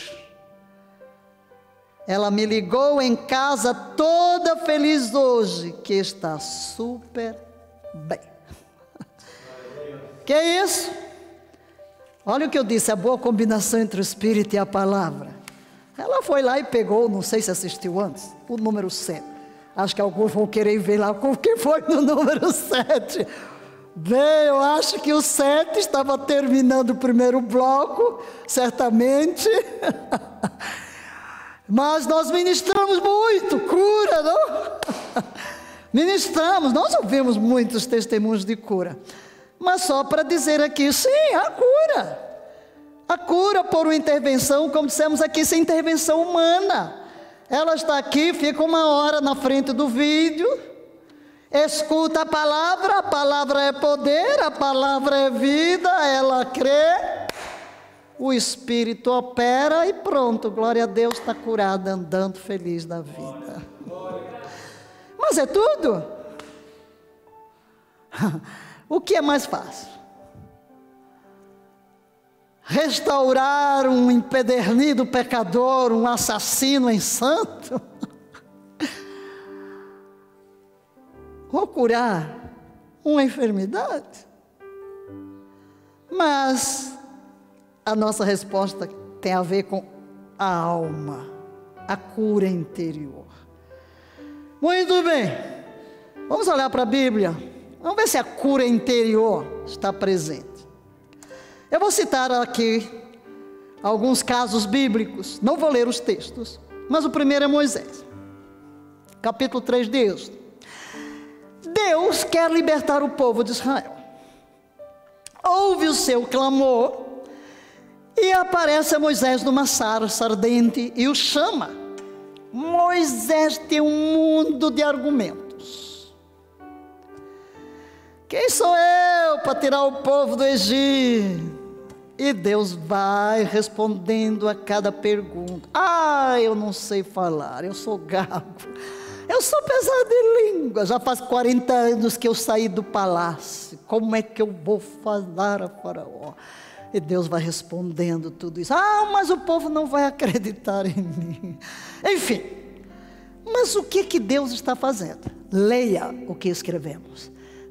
Ela me ligou em casa toda feliz hoje, que está super bem. Que é isso? Olha o que eu disse, a boa combinação entre o Espírito e a palavra. Ela foi lá e pegou, não sei se assistiu antes, o número 7. Acho que alguns vão querer ver lá o que foi no número 7. Bem, eu acho que o 7 estava terminando o primeiro bloco, certamente. Mas nós ministramos muito, cura, não? Ministramos, nós ouvimos muitos testemunhos de cura mas só para dizer aqui, sim, a cura. A cura por uma intervenção, como dissemos aqui, sem intervenção humana. Ela está aqui, fica uma hora na frente do vídeo, escuta a palavra, a palavra é poder, a palavra é vida, ela crê, o Espírito opera e pronto, glória a Deus, está curada, andando feliz da vida. Mas é tudo. O que é mais fácil? Restaurar um empedernido pecador, um assassino em santo? Ou curar uma enfermidade? Mas a nossa resposta tem a ver com a alma, a cura interior. Muito bem, vamos olhar para a Bíblia. Vamos ver se a cura interior está presente. Eu vou citar aqui alguns casos bíblicos, não vou ler os textos, mas o primeiro é Moisés, capítulo 3 de Êxodo. Deus quer libertar o povo de Israel. Ouve o seu clamor e aparece Moisés numa sarça ardente e o chama. Moisés tem um mundo de argumentos. Quem sou eu para tirar o povo do Egito? E Deus vai respondendo a cada pergunta. Ah, eu não sei falar, eu sou gago. Eu sou pesado de língua. Já faz 40 anos que eu saí do palácio. Como é que eu vou falar a Faraó? E Deus vai respondendo tudo isso. Ah, mas o povo não vai acreditar em mim. Enfim. Mas o que que Deus está fazendo? Leia o que escrevemos.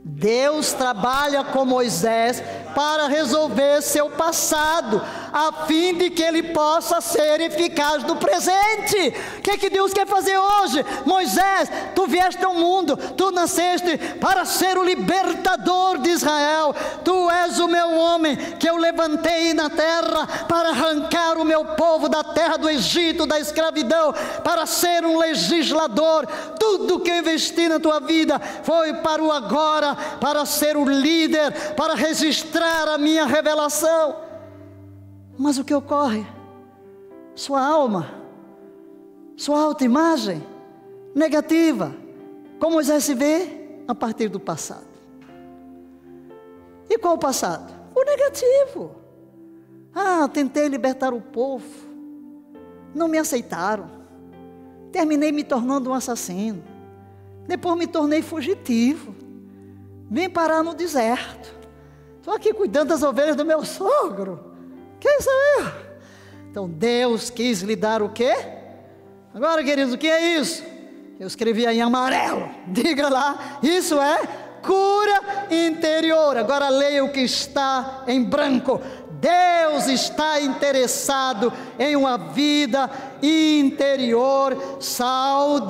Deus trabalha com Moisés para resolver seu passado, a fim de que ele possa ser eficaz no presente. O que, é que Deus quer fazer hoje? Moisés, tu vieste ao mundo, tu nasceste para ser o libertador de Israel. Tu és o meu homem que eu levantei na terra para arrancar o meu povo da terra do Egito, da escravidão, para ser um legislador. Tudo que eu investi na tua vida foi para o agora, para ser o líder, para registrar a minha revelação. Mas o que ocorre? Sua alma, sua autoimagem negativa, como Moisés se vê a partir do passado. E qual o passado? O negativo. Ah, tentei libertar o povo, não me aceitaram. Terminei me tornando um assassino. Depois me tornei fugitivo. Vim parar no deserto. Estou aqui cuidando das ovelhas do meu sogro. Quem sou eu? Então Deus quis lhe dar o quê? Agora, queridos, o que é isso? Eu escrevi aí em amarelo. Diga lá, isso é cura interior. Agora leia o que está em branco. Deus está interessado em uma vida interior saudável.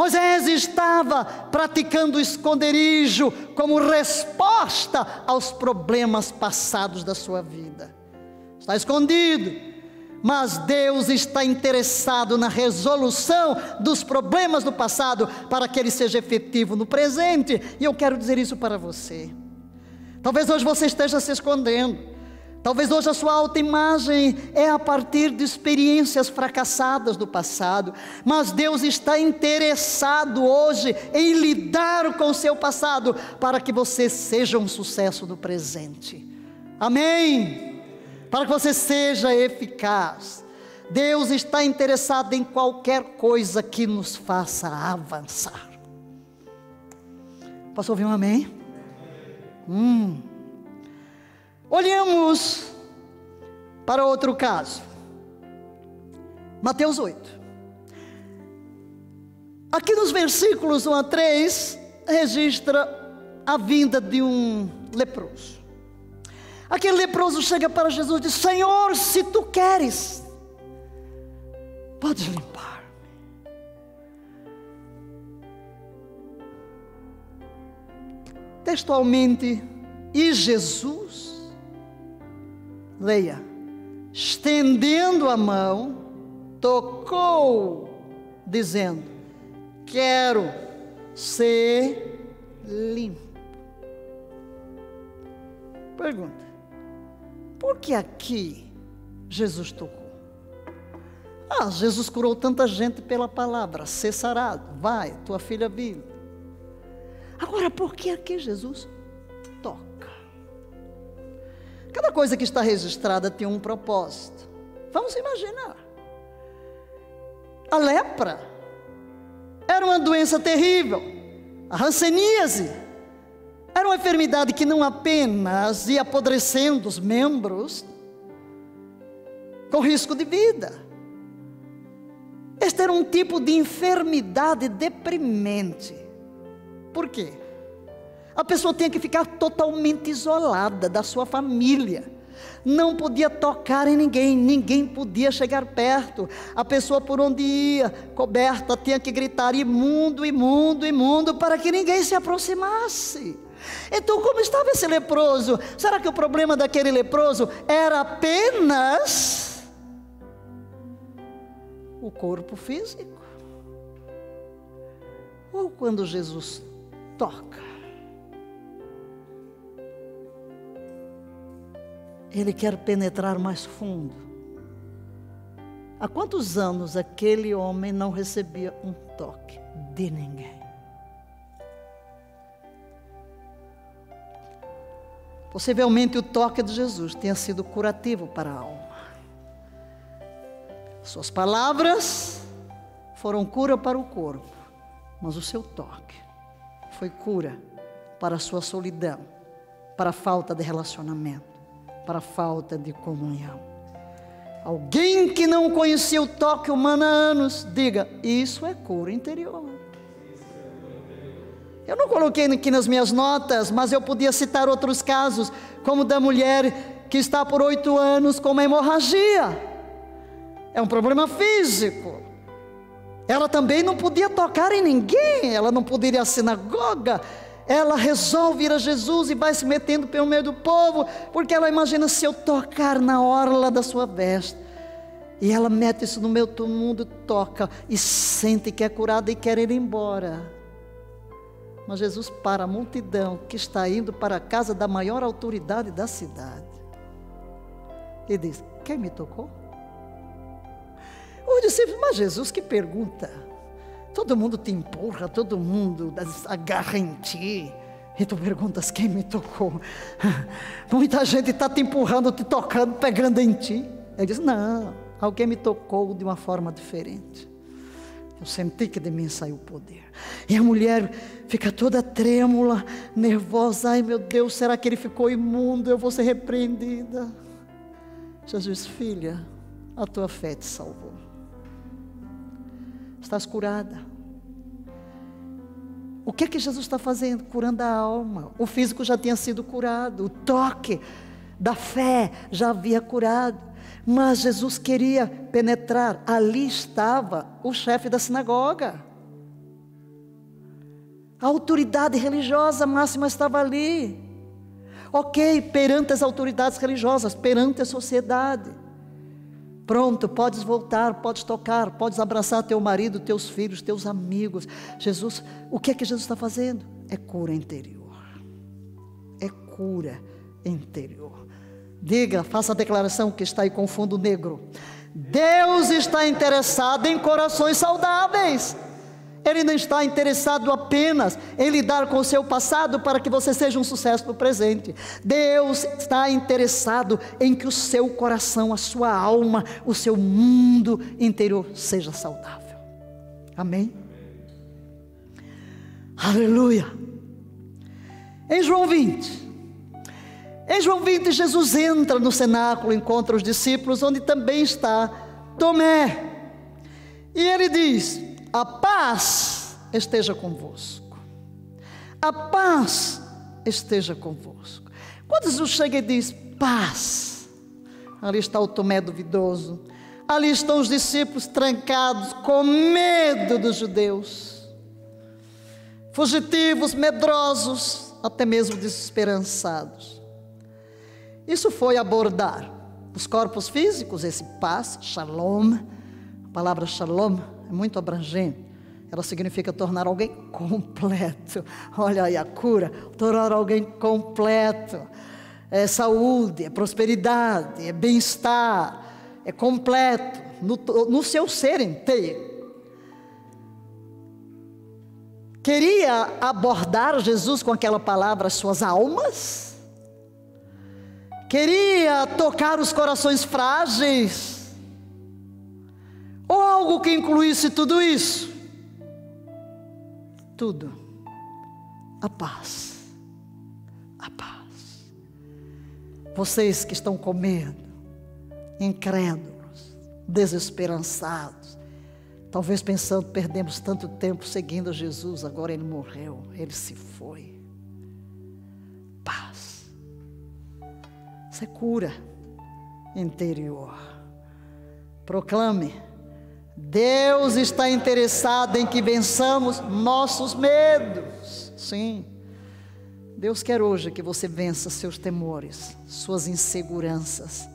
Moisés estava praticando esconderijo como resposta aos problemas passados da sua vida. Está escondido, mas Deus está interessado na resolução dos problemas do passado para que ele seja efetivo no presente. E eu quero dizer isso para você. Talvez hoje você esteja se escondendo. Talvez hoje a sua autoimagem é a partir de experiências fracassadas do passado, mas Deus está interessado hoje em lidar com o seu passado para que você seja um sucesso no presente. Amém? Para que você seja eficaz. Deus está interessado em qualquer coisa que nos faça avançar. Posso ouvir um amém? Hum. Olhemos para outro caso. Mateus 8. Aqui nos versículos 1 a 3, registra a vinda de um leproso. Aquele leproso chega para Jesus e diz: Senhor, se tu queres, podes limpar-me. Textualmente, e Jesus leia, estendendo a mão, tocou, dizendo: Quero ser limpo. Pergunta: por que aqui Jesus tocou? Ah, Jesus curou tanta gente pela palavra, ser sarado, vai, tua filha vive. Agora, por que aqui Jesus Cada coisa que está registrada tem um propósito. Vamos imaginar. A lepra era uma doença terrível. A ranceníase era uma enfermidade que não apenas ia apodrecendo os membros, com risco de vida. Este era um tipo de enfermidade deprimente. Por quê? A pessoa tinha que ficar totalmente isolada da sua família. Não podia tocar em ninguém, ninguém podia chegar perto. A pessoa por onde ia, coberta, tinha que gritar imundo, imundo, imundo, para que ninguém se aproximasse. Então, como estava esse leproso? Será que o problema daquele leproso era apenas o corpo físico? Ou quando Jesus toca? Ele quer penetrar mais fundo. Há quantos anos aquele homem não recebia um toque de ninguém? Possivelmente o toque de Jesus tenha sido curativo para a alma. Suas palavras foram cura para o corpo, mas o seu toque foi cura para a sua solidão, para a falta de relacionamento para falta de comunhão. Alguém que não conhecia o toque humano há anos, diga: Isso é cura interior. Eu não coloquei aqui nas minhas notas, mas eu podia citar outros casos, como da mulher que está por oito anos com uma hemorragia. É um problema físico. Ela também não podia tocar em ninguém, ela não podia ir à sinagoga. Ela resolve ir a Jesus e vai se metendo pelo meio do povo, porque ela imagina se eu tocar na orla da sua veste. E ela mete isso no do mundo, toca e sente que é curada e quer ir embora. Mas Jesus para a multidão que está indo para a casa da maior autoridade da cidade. E diz: Quem me tocou? Os discípulos, mas Jesus, que pergunta. Todo mundo te empurra, todo mundo agarra em ti. E tu perguntas quem me tocou. Muita gente está te empurrando, te tocando, pegando em ti. Ele diz: Não, alguém me tocou de uma forma diferente. Eu senti que de mim saiu o poder. E a mulher fica toda trêmula, nervosa. Ai meu Deus, será que ele ficou imundo? Eu vou ser repreendida. Jesus, filha, a tua fé te salvou estás curada. O que é que Jesus está fazendo? Curando a alma. O físico já tinha sido curado, o toque da fé já havia curado. Mas Jesus queria penetrar. Ali estava o chefe da sinagoga. A autoridade religiosa máxima estava ali. Ok, perante as autoridades religiosas, perante a sociedade. Pronto, podes voltar, podes tocar, podes abraçar teu marido, teus filhos, teus amigos. Jesus, o que é que Jesus está fazendo? É cura interior. É cura interior. Diga, faça a declaração que está aí com fundo negro. Deus está interessado em corações saudáveis. Ele não está interessado apenas em lidar com o seu passado para que você seja um sucesso no presente. Deus está interessado em que o seu coração, a sua alma, o seu mundo interior seja saudável. Amém? Aleluia. Em João 20, em João 20, Jesus entra no cenáculo, encontra os discípulos, onde também está Tomé. E ele diz: a paz esteja convosco. A paz esteja convosco. Quando Jesus chega e diz paz, ali está o Tomé duvidoso, ali estão os discípulos trancados com medo dos judeus, fugitivos, medrosos, até mesmo desesperançados. Isso foi abordar os corpos físicos, esse paz, shalom, a palavra shalom é muito abrangente. Ela significa tornar alguém completo. Olha aí a cura, tornar alguém completo. É saúde, é prosperidade, é bem-estar, é completo no, no seu ser inteiro. Queria abordar Jesus com aquela palavra as suas almas? Queria tocar os corações frágeis? Algo que incluísse tudo isso? Tudo. A paz. A paz. Vocês que estão com medo, incrédulos, desesperançados, talvez pensando, perdemos tanto tempo seguindo Jesus, agora ele morreu, ele se foi. Paz. Isso é cura interior. Proclame Deus está interessado em que vençamos nossos medos. Sim. Deus quer hoje que você vença seus temores, suas inseguranças,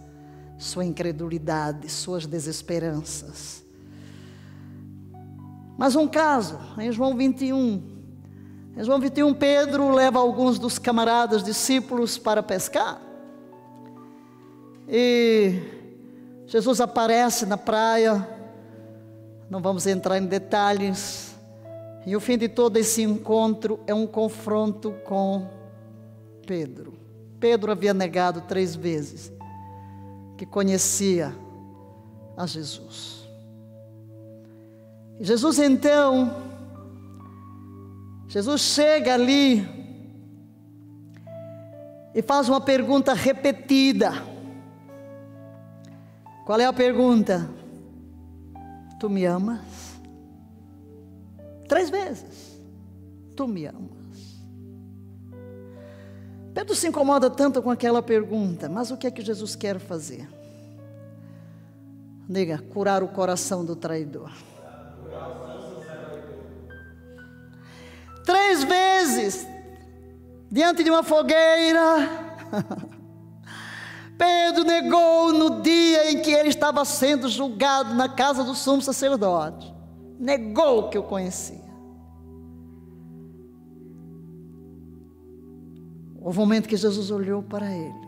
sua incredulidade, suas desesperanças. Mas um caso, em João 21. Em João 21, Pedro leva alguns dos camaradas discípulos para pescar. E Jesus aparece na praia, não vamos entrar em detalhes. E o fim de todo esse encontro é um confronto com Pedro. Pedro havia negado três vezes que conhecia a Jesus. Jesus então, Jesus chega ali e faz uma pergunta repetida. Qual é a pergunta? Tu me amas? Três vezes. Tu me amas. Pedro se incomoda tanto com aquela pergunta, mas o que é que Jesus quer fazer? Diga, curar o coração do traidor. Três vezes, diante de uma fogueira, Pedro negou no dia em que ele estava sendo julgado na casa do sumo sacerdote. Negou que eu conhecia. Houve um momento que Jesus olhou para ele.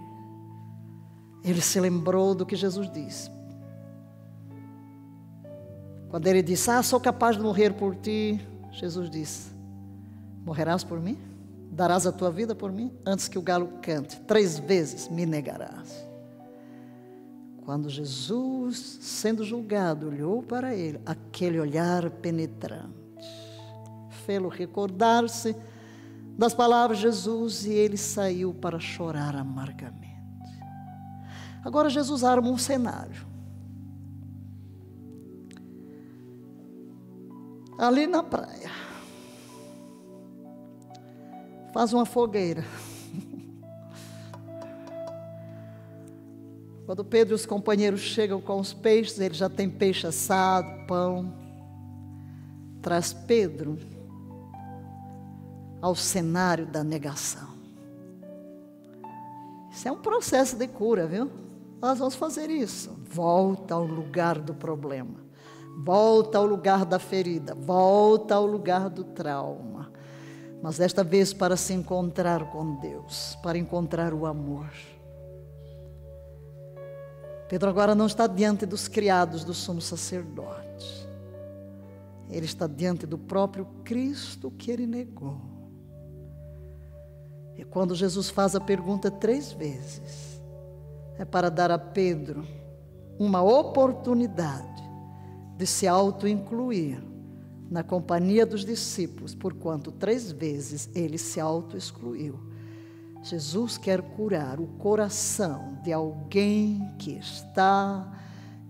Ele se lembrou do que Jesus disse. Quando ele disse: Ah, sou capaz de morrer por ti, Jesus disse: Morrerás por mim? Darás a tua vida por mim? Antes que o galo cante, três vezes me negarás. Quando Jesus, sendo julgado, olhou para ele, aquele olhar penetrante, fê-lo recordar-se das palavras de Jesus e ele saiu para chorar amargamente. Agora Jesus arma um cenário. Ali na praia. Faz uma fogueira. Quando Pedro e os companheiros chegam com os peixes, ele já tem peixe assado, pão. Traz Pedro ao cenário da negação. Isso é um processo de cura, viu? Nós vamos fazer isso. Volta ao lugar do problema. Volta ao lugar da ferida. Volta ao lugar do trauma. Mas desta vez para se encontrar com Deus, para encontrar o amor. Pedro agora não está diante dos criados do sumo sacerdote. Ele está diante do próprio Cristo que ele negou. E quando Jesus faz a pergunta três vezes, é para dar a Pedro uma oportunidade de se auto-incluir na companhia dos discípulos, porquanto três vezes ele se auto-excluiu. Jesus quer curar o coração de alguém que está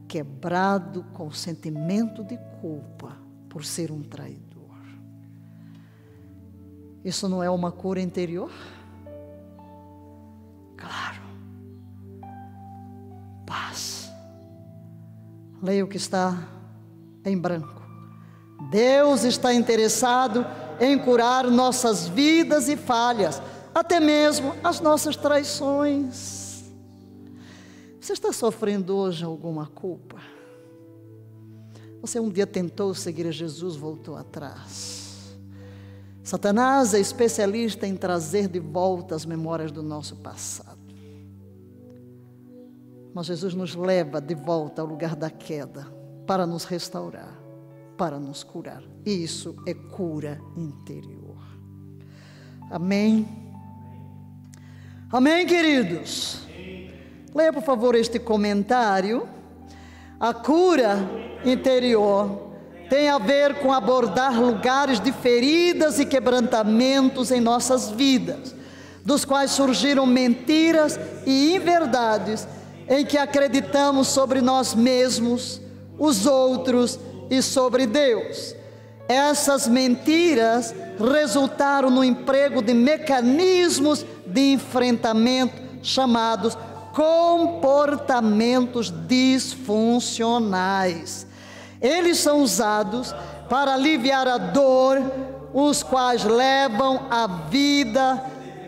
quebrado com sentimento de culpa por ser um traidor. Isso não é uma cura interior? Claro. Paz. Leia o que está em branco. Deus está interessado em curar nossas vidas e falhas, até mesmo as nossas traições. Você está sofrendo hoje alguma culpa? Você um dia tentou seguir Jesus, voltou atrás. Satanás é especialista em trazer de volta as memórias do nosso passado. Mas Jesus nos leva de volta ao lugar da queda para nos restaurar, para nos curar. E isso é cura interior. Amém. Amém, queridos. Leia, por favor, este comentário. A cura interior tem a ver com abordar lugares de feridas e quebrantamentos em nossas vidas, dos quais surgiram mentiras e inverdades em que acreditamos sobre nós mesmos, os outros e sobre Deus. Essas mentiras resultaram no emprego de mecanismos de enfrentamento chamados comportamentos disfuncionais eles são usados para aliviar a dor, os quais levam a vida,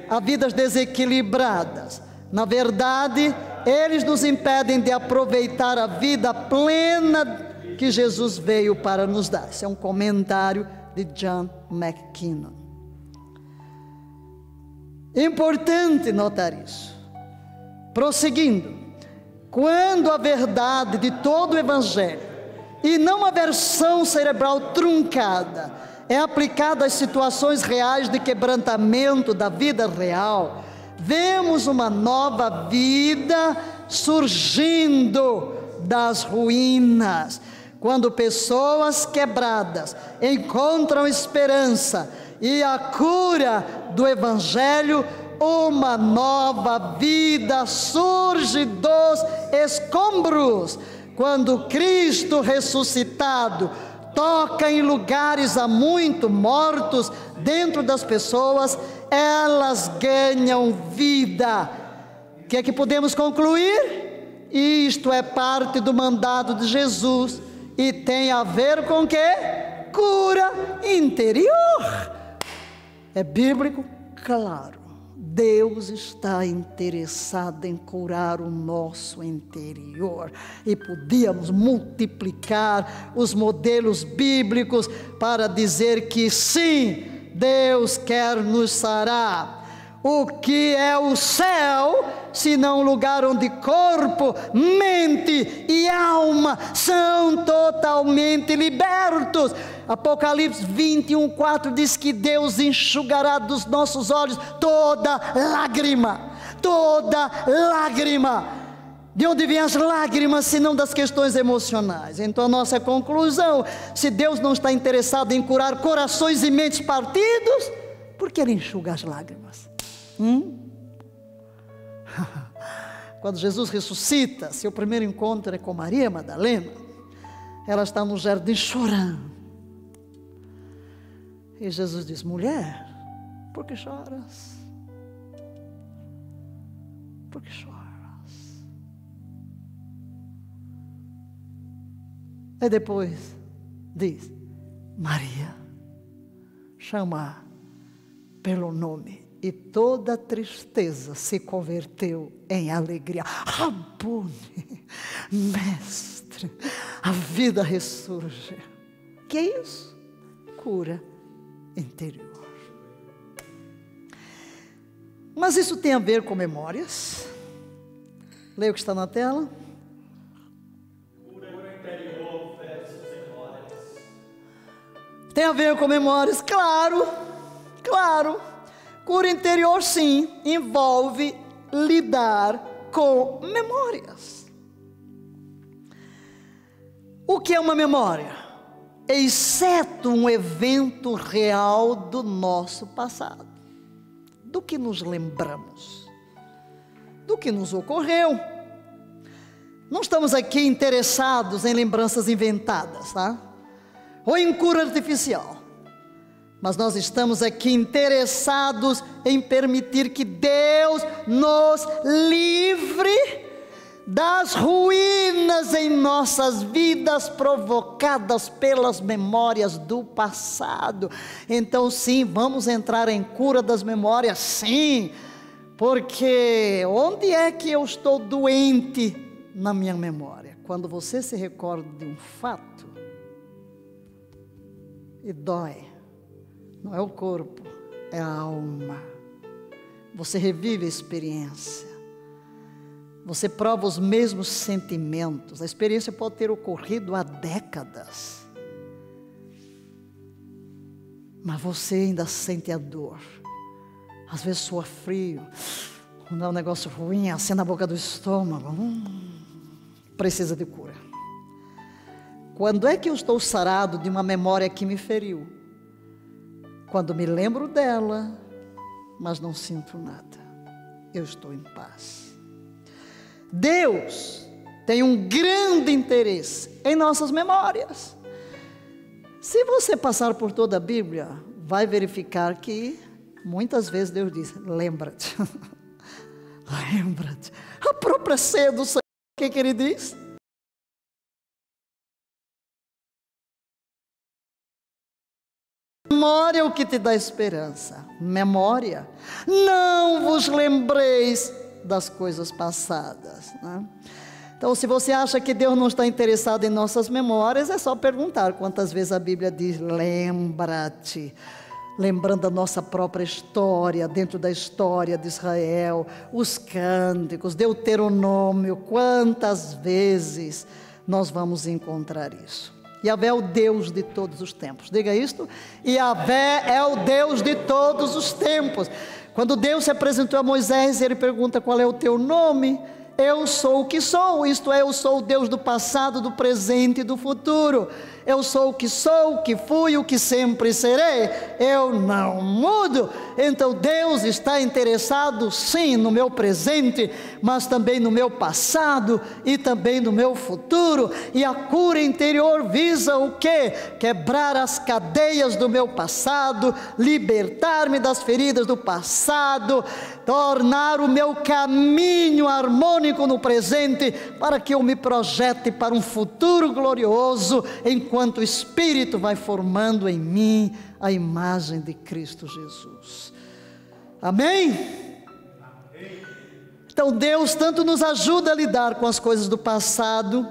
a vidas desequilibradas. Na verdade, eles nos impedem de aproveitar a vida plena que Jesus veio para nos dar. Esse é um comentário de John McKinnon. Importante notar isso. Prosseguindo, quando a verdade de todo o Evangelho e não a versão cerebral truncada, é aplicada às situações reais de quebrantamento da vida real, vemos uma nova vida surgindo das ruínas. Quando pessoas quebradas encontram esperança e a cura do Evangelho, uma nova vida surge dos escombros quando Cristo ressuscitado toca em lugares há muito mortos dentro das pessoas, elas ganham vida. O que é que podemos concluir? Isto é parte do mandado de Jesus e tem a ver com que? Cura interior. É bíblico? Claro. Deus está interessado em curar o nosso interior e podíamos multiplicar os modelos bíblicos para dizer que sim, Deus quer nos sarar. O que é o céu, se não um lugar onde corpo, mente e alma são totalmente libertos? Apocalipse 21, 4 diz que Deus enxugará dos nossos olhos toda lágrima, toda lágrima. De onde vêm as lágrimas, se não das questões emocionais? Então, a nossa conclusão: se Deus não está interessado em curar corações e mentes partidos, por que Ele enxuga as lágrimas? Hum? Quando Jesus ressuscita, seu primeiro encontro é com Maria Madalena, ela está no jardim chorando. E Jesus diz: Mulher, por que choras? Por que choras? E depois diz: Maria, chama pelo nome, e toda tristeza se converteu em alegria. Rabune, mestre, a vida ressurge. Que é isso? Cura interior. Mas isso tem a ver com memórias. Leia o que está na tela. Tem a ver com memórias, claro, claro. Cura interior, sim, envolve lidar com memórias. O que é uma memória? exceto um evento real do nosso passado, do que nos lembramos, do que nos ocorreu. Não estamos aqui interessados em lembranças inventadas, tá? Ou em cura artificial. Mas nós estamos aqui interessados em permitir que Deus nos livre das ruínas em nossas vidas provocadas pelas memórias do passado. Então, sim, vamos entrar em cura das memórias, sim, porque onde é que eu estou doente na minha memória? Quando você se recorda de um fato e dói, não é o corpo, é a alma. Você revive a experiência você prova os mesmos sentimentos. A experiência pode ter ocorrido há décadas. Mas você ainda sente a dor. Às vezes soa frio. Quando é um negócio ruim, assim na boca do estômago. Hum, precisa de cura. Quando é que eu estou sarado de uma memória que me feriu? Quando me lembro dela, mas não sinto nada. Eu estou em paz. Deus tem um grande interesse em nossas memórias. Se você passar por toda a Bíblia, vai verificar que muitas vezes Deus diz: lembra-te, lembra-te. A própria ceia do Senhor, o que, que ele diz? Memória é o que te dá esperança. Memória. Não vos lembreis das coisas passadas. Né? Então, se você acha que Deus não está interessado em nossas memórias, é só perguntar quantas vezes a Bíblia diz: lembra-te. Lembrando a nossa própria história, dentro da história de Israel, os cânticos, Deuteronômio, quantas vezes nós vamos encontrar isso. Yahvé é o Deus de todos os tempos. Diga isto. Yahvé é o Deus de todos os tempos. Quando Deus se apresentou a Moisés, ele pergunta: Qual é o teu nome? Eu sou o que sou, isto é, eu sou o Deus do passado, do presente e do futuro. Eu sou o que sou, o que fui, o que sempre serei. Eu não mudo. Então Deus está interessado sim no meu presente, mas também no meu passado e também no meu futuro. E a cura interior visa o quê? Quebrar as cadeias do meu passado, libertar-me das feridas do passado, tornar o meu caminho harmônico no presente, para que eu me projete para um futuro glorioso, enquanto o Espírito vai formando em mim a imagem de Cristo Jesus. Amém? Então Deus tanto nos ajuda a lidar com as coisas do passado,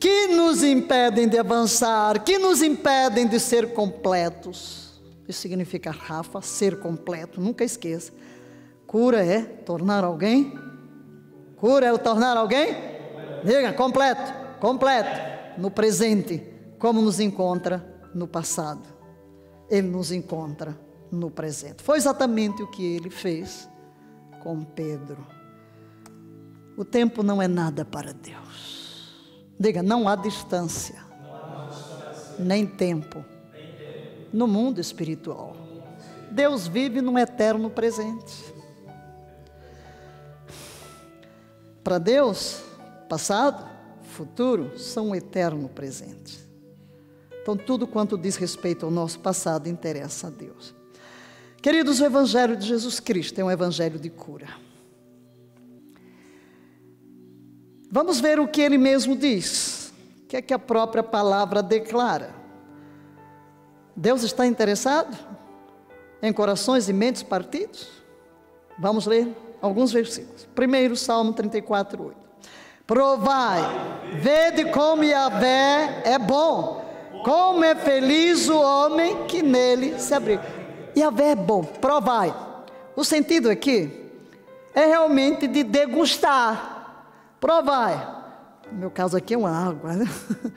que nos impedem de avançar, que nos impedem de ser completos. Isso significa, Rafa, ser completo, nunca esqueça. Cura é tornar alguém? Cura é tornar alguém? Diga, completo, completo, no presente, como nos encontra no passado. Ele nos encontra no presente. Foi exatamente o que ele fez com Pedro. O tempo não é nada para Deus. Diga, não há distância, nem tempo no mundo espiritual. Deus vive num eterno presente. Para Deus, passado, futuro são um eterno presente. Então, tudo quanto diz respeito ao nosso passado interessa a Deus. Queridos, o Evangelho de Jesus Cristo é um Evangelho de cura. Vamos ver o que ele mesmo diz, o que é que a própria palavra declara. Deus está interessado em corações e mentes partidos? Vamos ler alguns versículos. Primeiro, Salmo 34, 8. Provai, vede como Yahvé é bom, como é feliz o homem que nele se abriga. Yahvé é bom, provai. O sentido aqui é realmente de degustar. Provai. No meu caso aqui é uma água, né?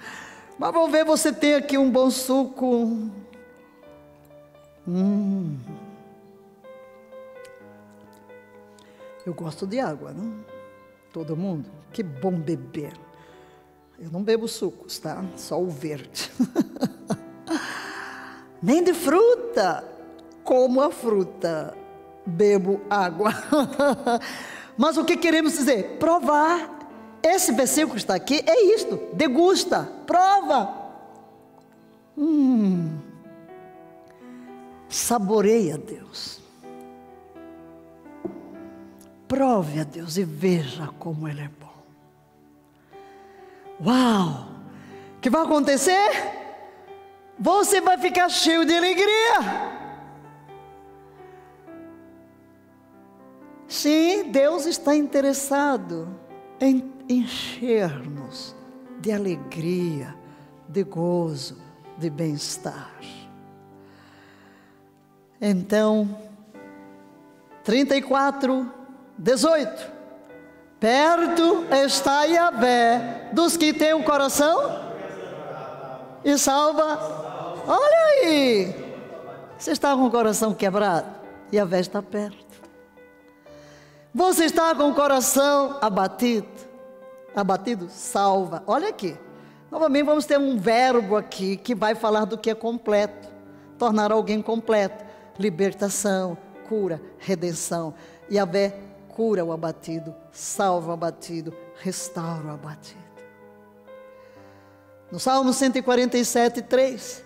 Mas vamos ver, você tem aqui um bom suco. Hum. Eu gosto de água, não? Todo mundo? Que bom beber. Eu não bebo sucos, tá? Só o verde. Nem de fruta. Como a fruta, bebo água. Mas o que queremos dizer? Provar. Esse versículo que está aqui é isto: degusta, prova. Hum. Saboreia Deus. Prove a Deus e veja como Ele é. Uau! O que vai acontecer? Você vai ficar cheio de alegria. Sim, Deus está interessado em encher-nos de alegria, de gozo, de bem-estar. Então, 34, 18. Perto está Yahvé dos que têm o coração e salva. Olha aí! Você está com o coração quebrado? Yahvé está perto. Você está com o coração abatido? Abatido? Salva. Olha aqui. Novamente vamos ter um verbo aqui que vai falar do que é completo. Tornar alguém completo. Libertação, cura, redenção. Yahvé cura o abatido, salva o abatido, restaura o abatido. No Salmo 147, 3.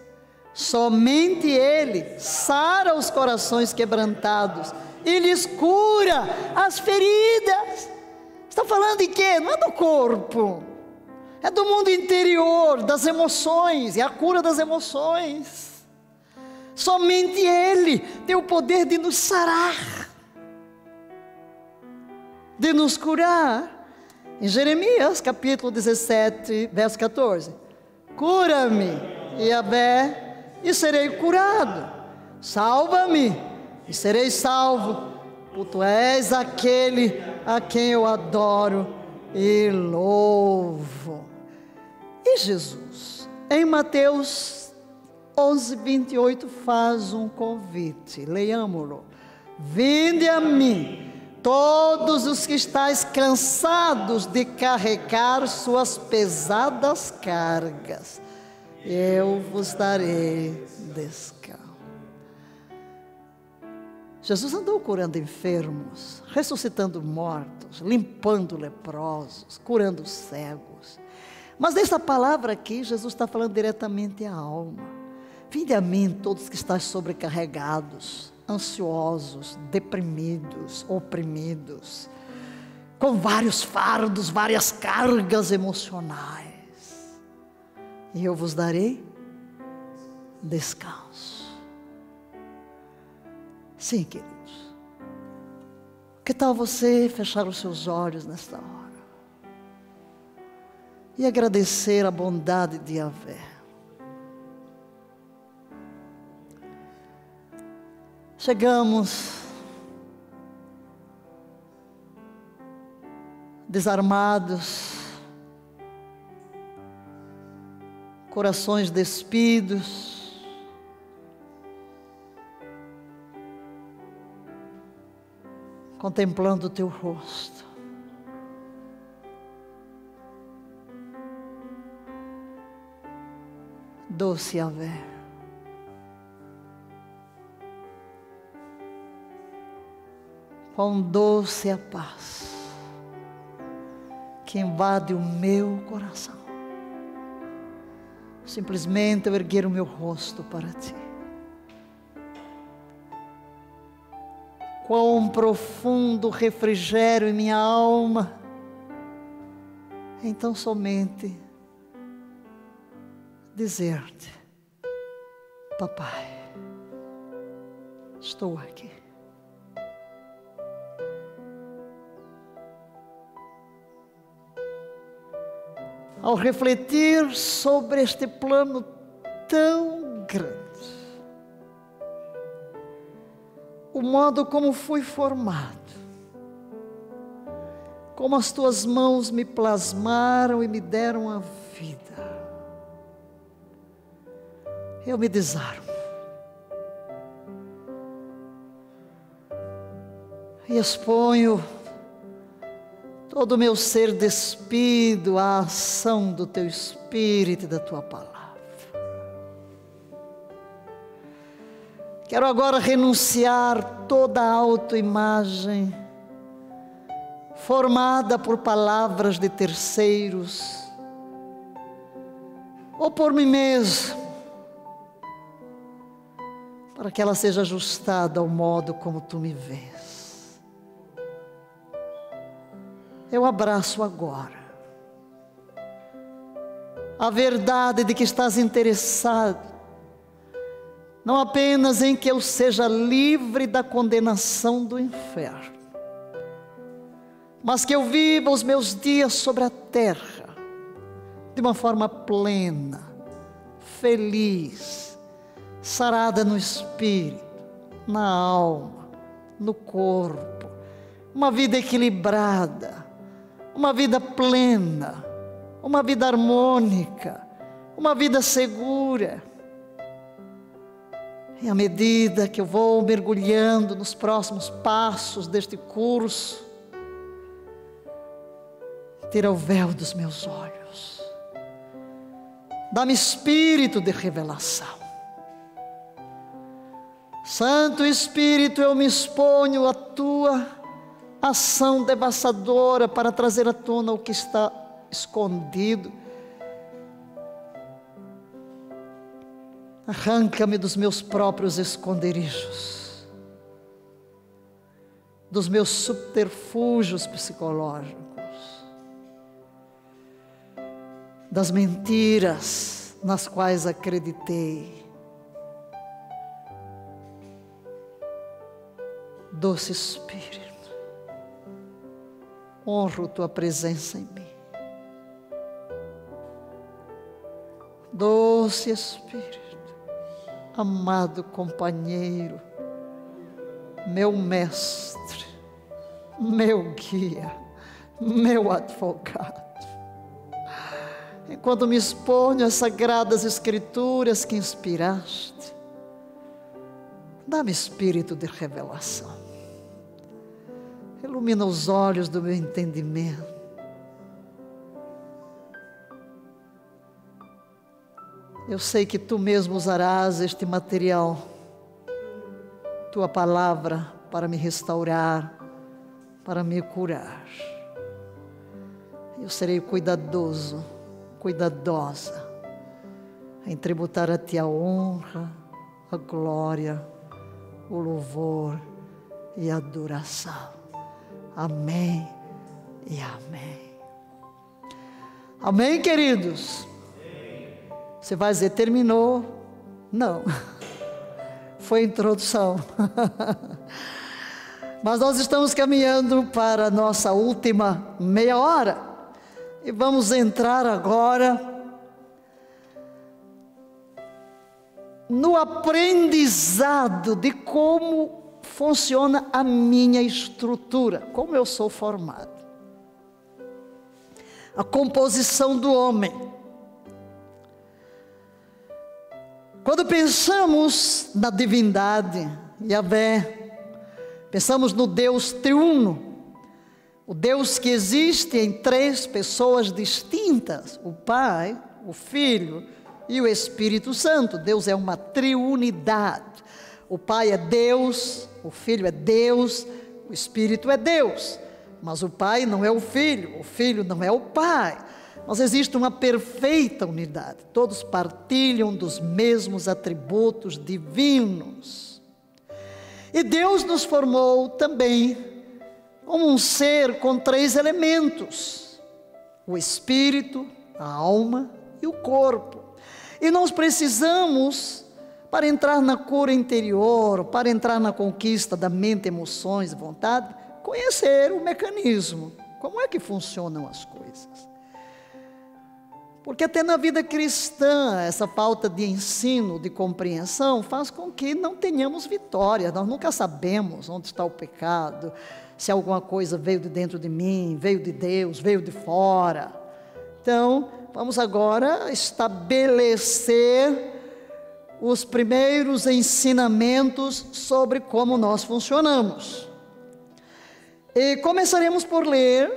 Somente Ele sara os corações quebrantados e lhes cura as feridas. Está falando de quê? Não é do corpo, é do mundo interior, das emoções, é a cura das emoções. Somente Ele tem o poder de nos sarar, de nos curar. Em Jeremias capítulo 17, verso 14: Cura-me, Yahvé, e serei curado. Salva-me, e serei salvo, por tu és aquele a quem eu adoro e louvo. E Jesus, em Mateus 11, 28 faz um convite, leiamo-lo. Vinde a mim, todos os que estáis cansados de carregar suas pesadas cargas, eu vos darei descanso. Jesus andou curando enfermos, ressuscitando mortos, limpando leprosos, curando cegos. Mas nessa palavra aqui, Jesus está falando diretamente à alma. Vinde a mim todos que estáis sobrecarregados, ansiosos, deprimidos, oprimidos, com vários fardos, várias cargas emocionais. E eu vos darei descanso. Sim, queridos. Que tal você fechar os seus olhos nesta hora? E agradecer a bondade de Yahvé. Chegamos desarmados, corações despidos, contemplando o teu rosto. Doce Ave. Quão doce a paz que invade o meu coração. Simplesmente eu erguer o meu rosto para ti. Quão profundo refrigério em minha alma. Então somente dizer-te, papai, estou aqui. Ao refletir sobre este plano tão grande, o modo como fui formado, como as tuas mãos me plasmaram e me deram a vida eu me desarmo. E exponho todo o meu ser despido à ação do teu Espírito e da tua palavra. Quero agora renunciar toda a autoimagem formada por palavras de terceiros ou por mim mesmo para que ela seja ajustada ao modo como tu me vês. Eu abraço agora a verdade de que estás interessado, não apenas em que eu seja livre da condenação do inferno, mas que eu viva os meus dias sobre a terra de uma forma plena, feliz, sarada no espírito, na alma, no corpo, uma vida equilibrada, uma vida plena, uma vida harmônica, uma vida segura. E à medida que eu vou mergulhando nos próximos passos deste curso, tira o véu dos meus olhos, dá-me espírito de revelação Santo Espírito, eu me exponho à tua ação devastadora para trazer à tona o que está escondido. Arranca-me dos meus próprios esconderijos, dos meus subterfúgios psicológicos, das mentiras nas quais acreditei Doce Espírito, honro tua presença em mim. Doce Espírito, amado companheiro, meu mestre, meu guia, meu advogado. Enquanto me exponho às sagradas escrituras que inspiraste, dá-me espírito de revelação ilumina os olhos do meu entendimento. Eu sei que tu mesmo usarás este material, tua palavra, para me restaurar, para me curar. Eu serei cuidadoso, cuidadosa em tributar a Ti a honra, a glória, o louvor e a adoração. Amém e amém. Amém, queridos? Você vai dizer, terminou? Não. Foi introdução. Mas nós estamos caminhando para a nossa última meia hora. E vamos entrar agora no aprendizado de como funciona a minha estrutura, como eu sou formado. A composição do homem. Quando pensamos na divindade, Yahvé, pensamos no Deus triuno, o Deus que existe em três pessoas distintas: o Pai, o Filho e o Espírito Santo. Deus é uma triunidade. O Pai é Deus, o Filho é Deus, o Espírito é Deus. Mas o Pai não é o Filho, o Filho não é o Pai. Mas existe uma perfeita unidade. Todos partilham dos mesmos atributos divinos. E Deus nos formou também como um ser com três elementos: o espírito, a alma e o corpo. E nós precisamos, para entrar na cura interior, para entrar na conquista da mente, emoções, vontade, conhecer o mecanismo. Como é que funcionam as coisas? Porque até na vida cristã, essa falta de ensino, de compreensão, faz com que não tenhamos vitória. Nós nunca sabemos onde está o pecado, se alguma coisa veio de dentro de mim, veio de Deus, veio de fora. Então, Vamos agora estabelecer os primeiros ensinamentos sobre como nós funcionamos. E começaremos por ler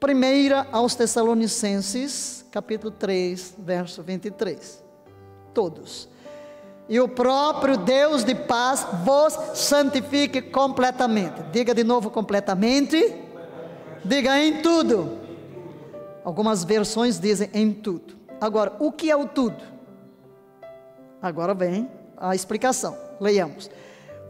1 aos Tessalonicenses, capítulo 3, verso 23. Todos. E o próprio Deus de paz vos santifique completamente. Diga de novo completamente. Diga em tudo Algumas versões dizem em tudo. Agora, o que é o tudo? Agora vem a explicação. Leiamos.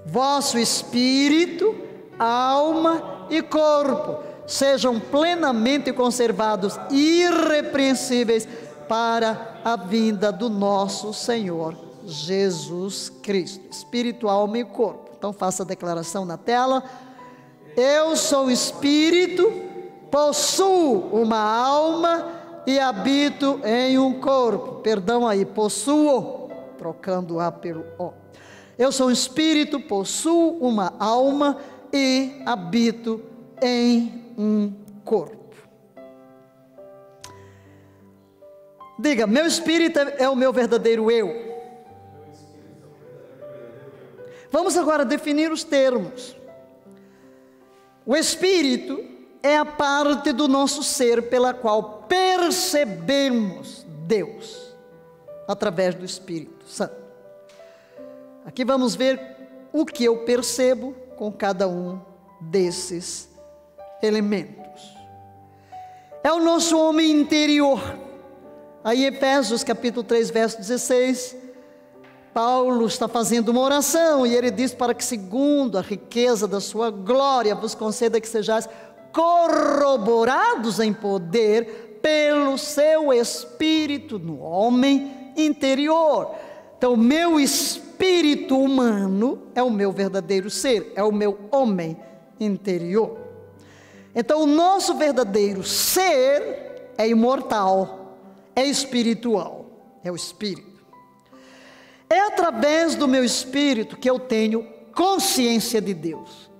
Vosso espírito, alma e corpo sejam plenamente conservados irrepreensíveis para a vinda do nosso Senhor Jesus Cristo. Espírito, alma e corpo. Então faça a declaração na tela. Eu sou espírito, possuo uma alma e habito em um corpo. Perdão aí, possuo, trocando A pelo O. Eu sou um espírito, possuo uma alma e habito em um corpo. Diga, meu espírito é o meu verdadeiro eu. Vamos agora definir os termos. O espírito é a parte do nosso ser pela qual percebemos Deus através do Espírito Santo. Aqui vamos ver o que eu percebo com cada um desses elementos. É o nosso homem interior. Aí Efésios capítulo 3, verso 16, Paulo está fazendo uma oração e ele diz para que segundo a riqueza da sua glória vos conceda que sejais corroborados em poder pelo seu espírito no homem interior. Então, meu espírito humano é o meu verdadeiro ser, é o meu homem interior. Então, o nosso verdadeiro ser é imortal, é espiritual, é o espírito. É através do meu espírito que eu tenho consciência de Deus.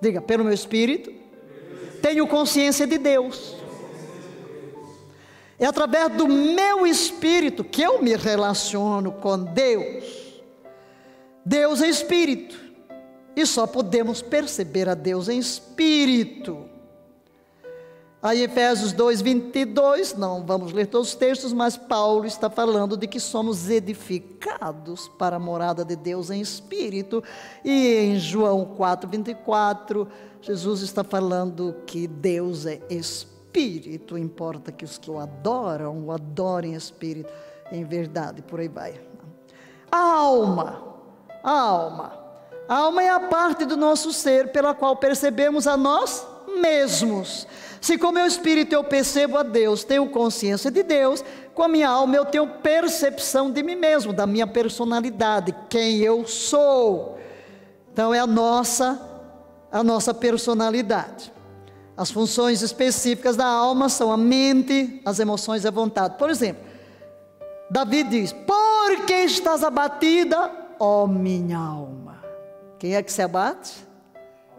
Diga, pelo meu espírito, tenho consciência de Deus. É através do meu espírito que eu me relaciono com Deus. Deus é espírito. E só podemos perceber a Deus em espírito. Aí Efésios 2, 22, não vamos ler todos os textos, mas Paulo está falando de que somos edificados para a morada de Deus em espírito. E em João 4, 24, Jesus está falando que Deus é espírito, importa que os que o adoram, o adorem em espírito, em verdade, por aí vai. A alma, a alma. A alma é a parte do nosso ser pela qual percebemos a nós mesmos. Se com meu espírito eu percebo a Deus, tenho consciência de Deus, com a minha alma eu tenho percepção de mim mesmo, da minha personalidade, quem eu sou. Então é a nossa a nossa personalidade. As funções específicas da alma são a mente, as emoções e a vontade. Por exemplo, Davi diz: Por que estás abatida, ó minha alma? Quem é que se abate?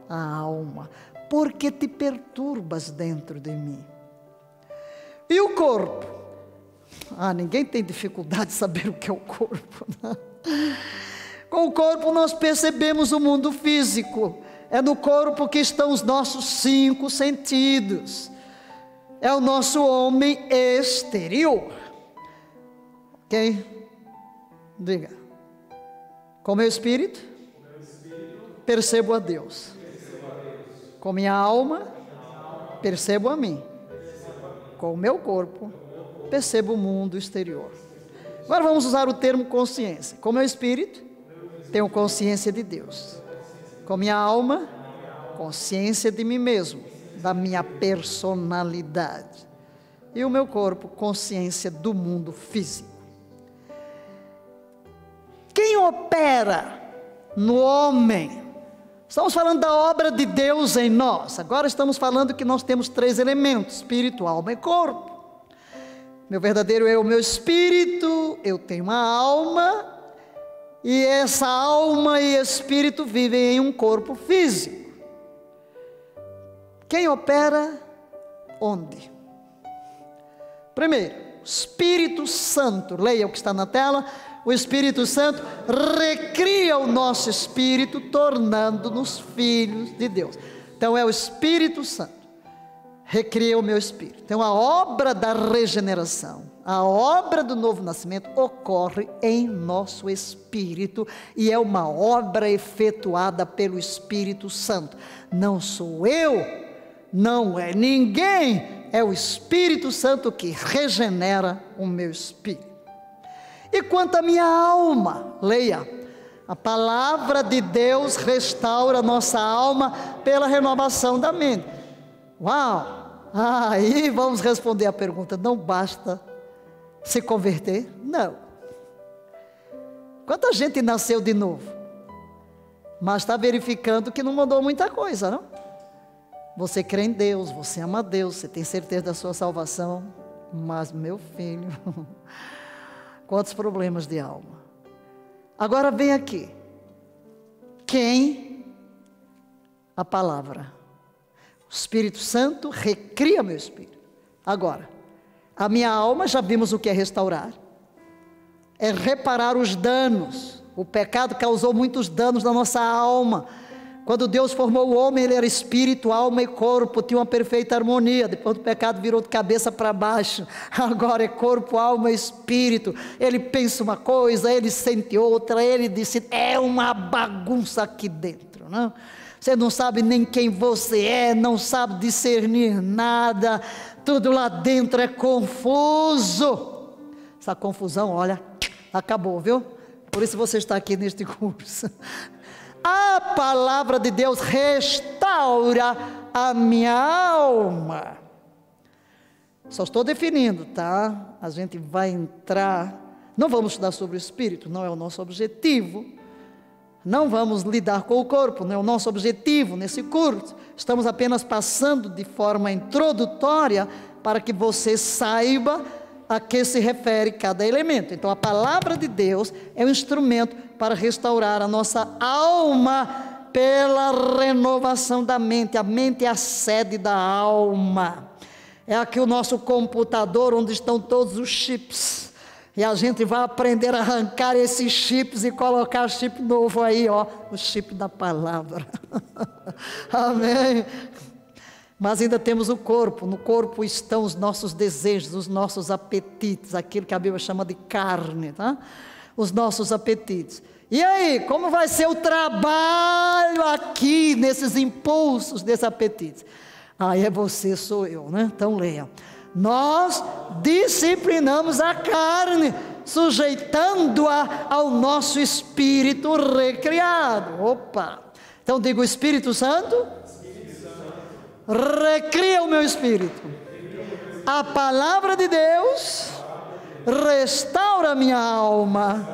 A alma porque te perturbas dentro de mim. E o corpo? Ah, ninguém tem dificuldade de saber o que é o corpo. Né? Com o corpo nós percebemos o mundo físico. É no corpo que estão os nossos cinco sentidos. É o nosso homem exterior. Ok? Diga. Com meu espírito, percebo a Deus com minha alma, percebo a mim. Com o meu corpo, percebo o mundo exterior. Agora vamos usar o termo consciência. Com meu espírito, tenho consciência de Deus. Com minha alma, consciência de mim mesmo, da minha personalidade. E o meu corpo, consciência do mundo físico. Quem opera no homem Estamos falando da obra de Deus em nós. Agora estamos falando que nós temos três elementos: espírito, alma e corpo. Meu verdadeiro eu, meu espírito, eu tenho uma alma, e essa alma e espírito vivem em um corpo físico. Quem opera onde? Primeiro, Espírito Santo, leia o que está na tela o Espírito Santo recria o nosso espírito, tornando-nos filhos de Deus. Então é o Espírito Santo recria o meu espírito. Então a obra da regeneração, a obra do novo nascimento ocorre em nosso espírito e é uma obra efetuada pelo Espírito Santo. Não sou eu, não é ninguém, é o Espírito Santo que regenera o meu espírito. E quanto à minha alma, leia. A palavra de Deus restaura nossa alma pela renovação da mente. Uau! Aí vamos responder a pergunta: não basta se converter? Não. Quanta gente nasceu de novo, mas está verificando que não mudou muita coisa, não? Você crê em Deus, você ama Deus, você tem certeza da sua salvação, mas meu filho, Quantos problemas de alma. Agora vem aqui. Quem? A palavra. O Espírito Santo recria meu espírito. Agora, a minha alma, já vimos o que é restaurar. É reparar os danos. O pecado causou muitos danos na nossa alma quando Deus formou o homem, ele era espírito, alma e corpo, tinha uma perfeita harmonia. Depois do pecado virou de cabeça para baixo. Agora é corpo, alma e espírito. Ele pensa uma coisa, ele sente outra, ele disse: é uma bagunça aqui dentro, não? Você não sabe nem quem você é, não sabe discernir nada, tudo lá dentro é confuso. Essa confusão, olha, acabou, viu? Por isso você está aqui neste curso. A palavra de Deus restaura a minha alma. Só estou definindo, tá? A gente vai entrar. Não vamos estudar sobre o espírito, não é o nosso objetivo. Não vamos lidar com o corpo, não é o nosso objetivo nesse curso. Estamos apenas passando de forma introdutória para que você saiba a que se refere cada elemento. Então, a palavra de Deus é um instrumento para restaurar a nossa alma pela renovação da mente. A mente é a sede da alma. É aqui o nosso computador onde estão todos os chips. E a gente vai aprender a arrancar esses chips e colocar chip novo aí, ó, o chip da palavra. Amém. Mas ainda temos o corpo, no corpo estão os nossos desejos, os nossos apetites, aquilo que a Bíblia chama de carne, tá? Os nossos apetites. E aí, como vai ser o trabalho aqui nesses impulsos, desses apetites? Aí é você, sou eu, né? Então leia. Nós disciplinamos a carne, sujeitando-a ao nosso espírito recriado. Opa! Então diga o Espírito Santo recria o meu espírito. A palavra de Deus restaura minha alma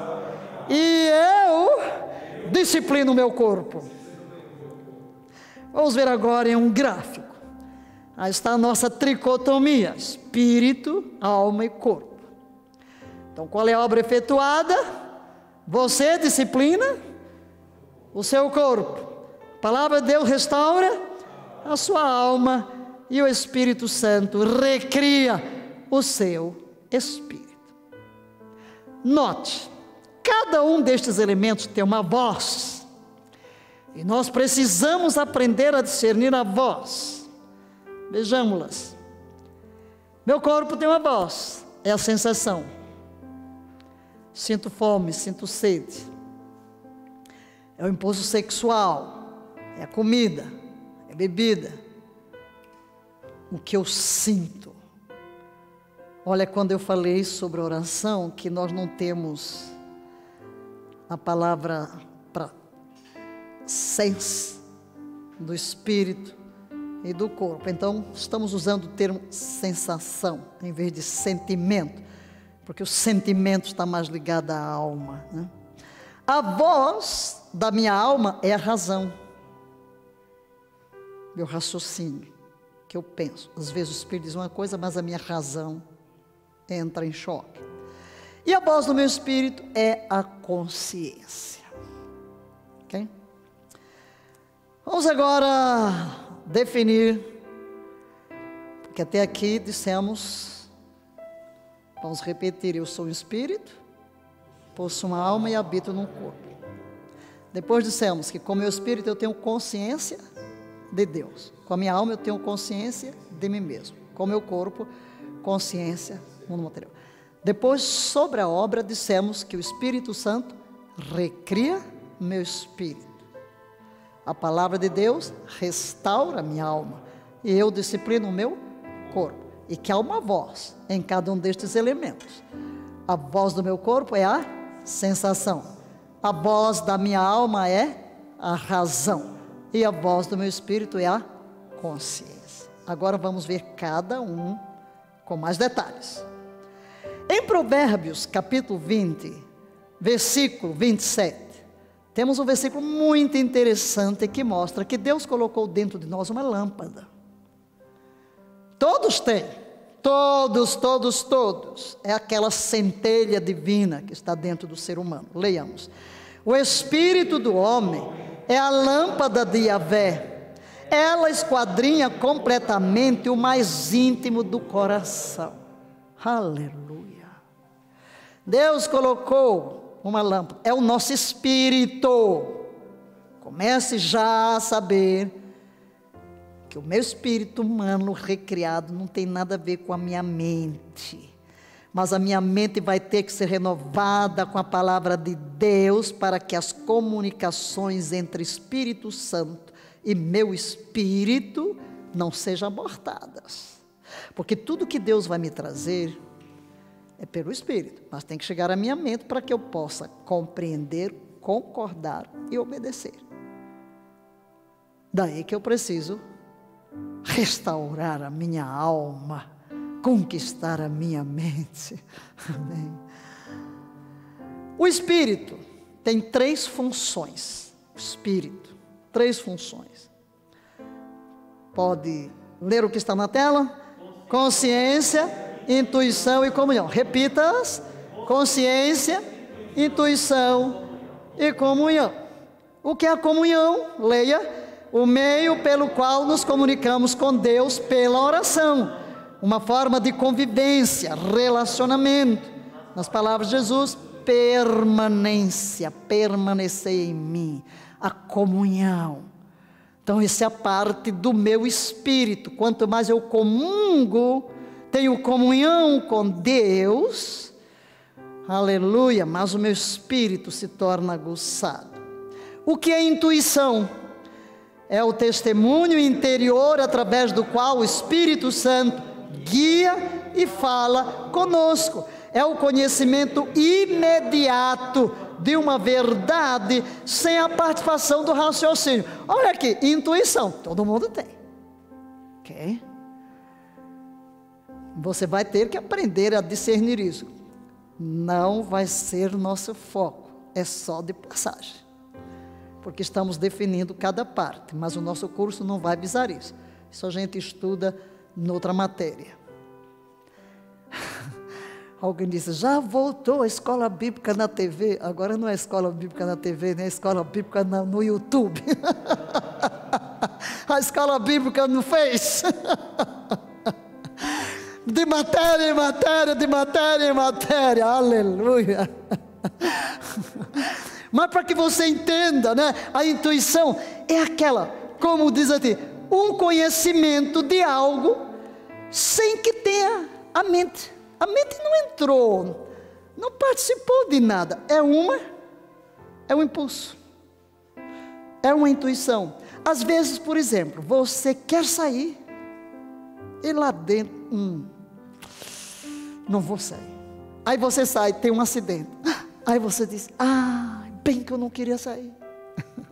e eu disciplino o meu corpo. Vamos ver agora em um gráfico. Aí está a nossa tricotomia: espírito, alma e corpo. Então, qual é a obra efetuada? Você disciplina o seu corpo. A palavra de Deus restaura a sua alma e o Espírito Santo recria o seu espírito. Note, cada um destes elementos tem uma voz. E nós precisamos aprender a discernir a voz. Vejamos-las. Meu corpo tem uma voz, é a sensação. Sinto fome, sinto sede. É o impulso sexual, é a comida, bebida, o que eu sinto. Olha, quando eu falei sobre oração, que nós não temos a palavra para sense do espírito e do corpo. Então, estamos usando o termo sensação em vez de sentimento, porque o sentimento está mais ligado à alma. Né? A voz da minha alma é a razão meu raciocínio, que eu penso. Às vezes o Espírito diz uma coisa, mas a minha razão entra em choque. E a voz do meu Espírito é a consciência. Ok? Vamos agora definir, porque até aqui dissemos, vamos repetir: eu sou um espírito, possuo uma alma e habito num corpo. Depois dissemos que, com meu espírito, eu tenho consciência de Deus. Com a minha alma eu tenho consciência de mim mesmo. Com o meu corpo, consciência mundo material. Depois, sobre a obra, dissemos que o Espírito Santo recria meu espírito. A palavra de Deus restaura minha alma. E eu disciplino o meu corpo. E que há uma voz em cada um destes elementos. A voz do meu corpo é a sensação. A voz da minha alma é a razão e a voz do meu espírito é a consciência. Agora vamos ver cada um com mais detalhes. Em Provérbios, capítulo 20, versículo 27, temos um versículo muito interessante que mostra que Deus colocou dentro de nós uma lâmpada. Todos têm, todos, todos, todos. É aquela centelha divina que está dentro do ser humano. Leiamos. O espírito do homem é a lâmpada de Yahvé. Ela esquadrinha completamente o mais íntimo do coração. Aleluia. Deus colocou uma lâmpada, é o nosso espírito. Comece já a saber que o meu espírito humano recriado não tem nada a ver com a minha mente mas a minha mente vai ter que ser renovada com a palavra de Deus para que as comunicações entre Espírito Santo e meu espírito não sejam abortadas. Porque tudo que Deus vai me trazer é pelo espírito, mas tem que chegar à minha mente para que eu possa compreender, concordar e obedecer. Daí que eu preciso restaurar a minha alma conquistar a minha mente. Amém. O espírito tem três funções. O espírito, três funções. Pode ler o que está na tela? Consciência, intuição e comunhão. Repita-as: consciência, intuição e comunhão. O que é a comunhão? Leia. O meio pelo qual nos comunicamos com Deus pela oração uma forma de convivência, relacionamento. Nas palavras de Jesus, permanência, permanecer em mim, a comunhão. Então, isso é a parte do meu espírito. Quanto mais eu comungo, tenho comunhão com Deus, aleluia, mas o meu espírito se torna aguçado. O que é intuição? É o testemunho interior através do qual o Espírito Santo guia e fala conosco. É o conhecimento imediato de uma verdade sem a participação do raciocínio. Olha aqui, intuição, todo mundo tem. Ok? Você vai ter que aprender a discernir isso. Não vai ser nosso foco, é só de passagem. Porque estamos definindo cada parte, mas o nosso curso não vai visar isso. Isso a gente estuda noutra matéria. Alguém disse, já voltou a escola bíblica na TV. Agora não é escola bíblica na TV, nem é escola bíblica no YouTube. a escola bíblica não fez. de matéria em matéria, de matéria em matéria. Aleluia. Mas para que você entenda, né? A intuição é aquela, como diz aqui, um conhecimento de algo sem que tenha a mente a mente não entrou, não participou de nada. É uma, é um impulso, é uma intuição. Às vezes, por exemplo, você quer sair e lá dentro, hum, não vou sair. Aí você sai, tem um acidente. Aí você diz: Ah, bem que eu não queria sair.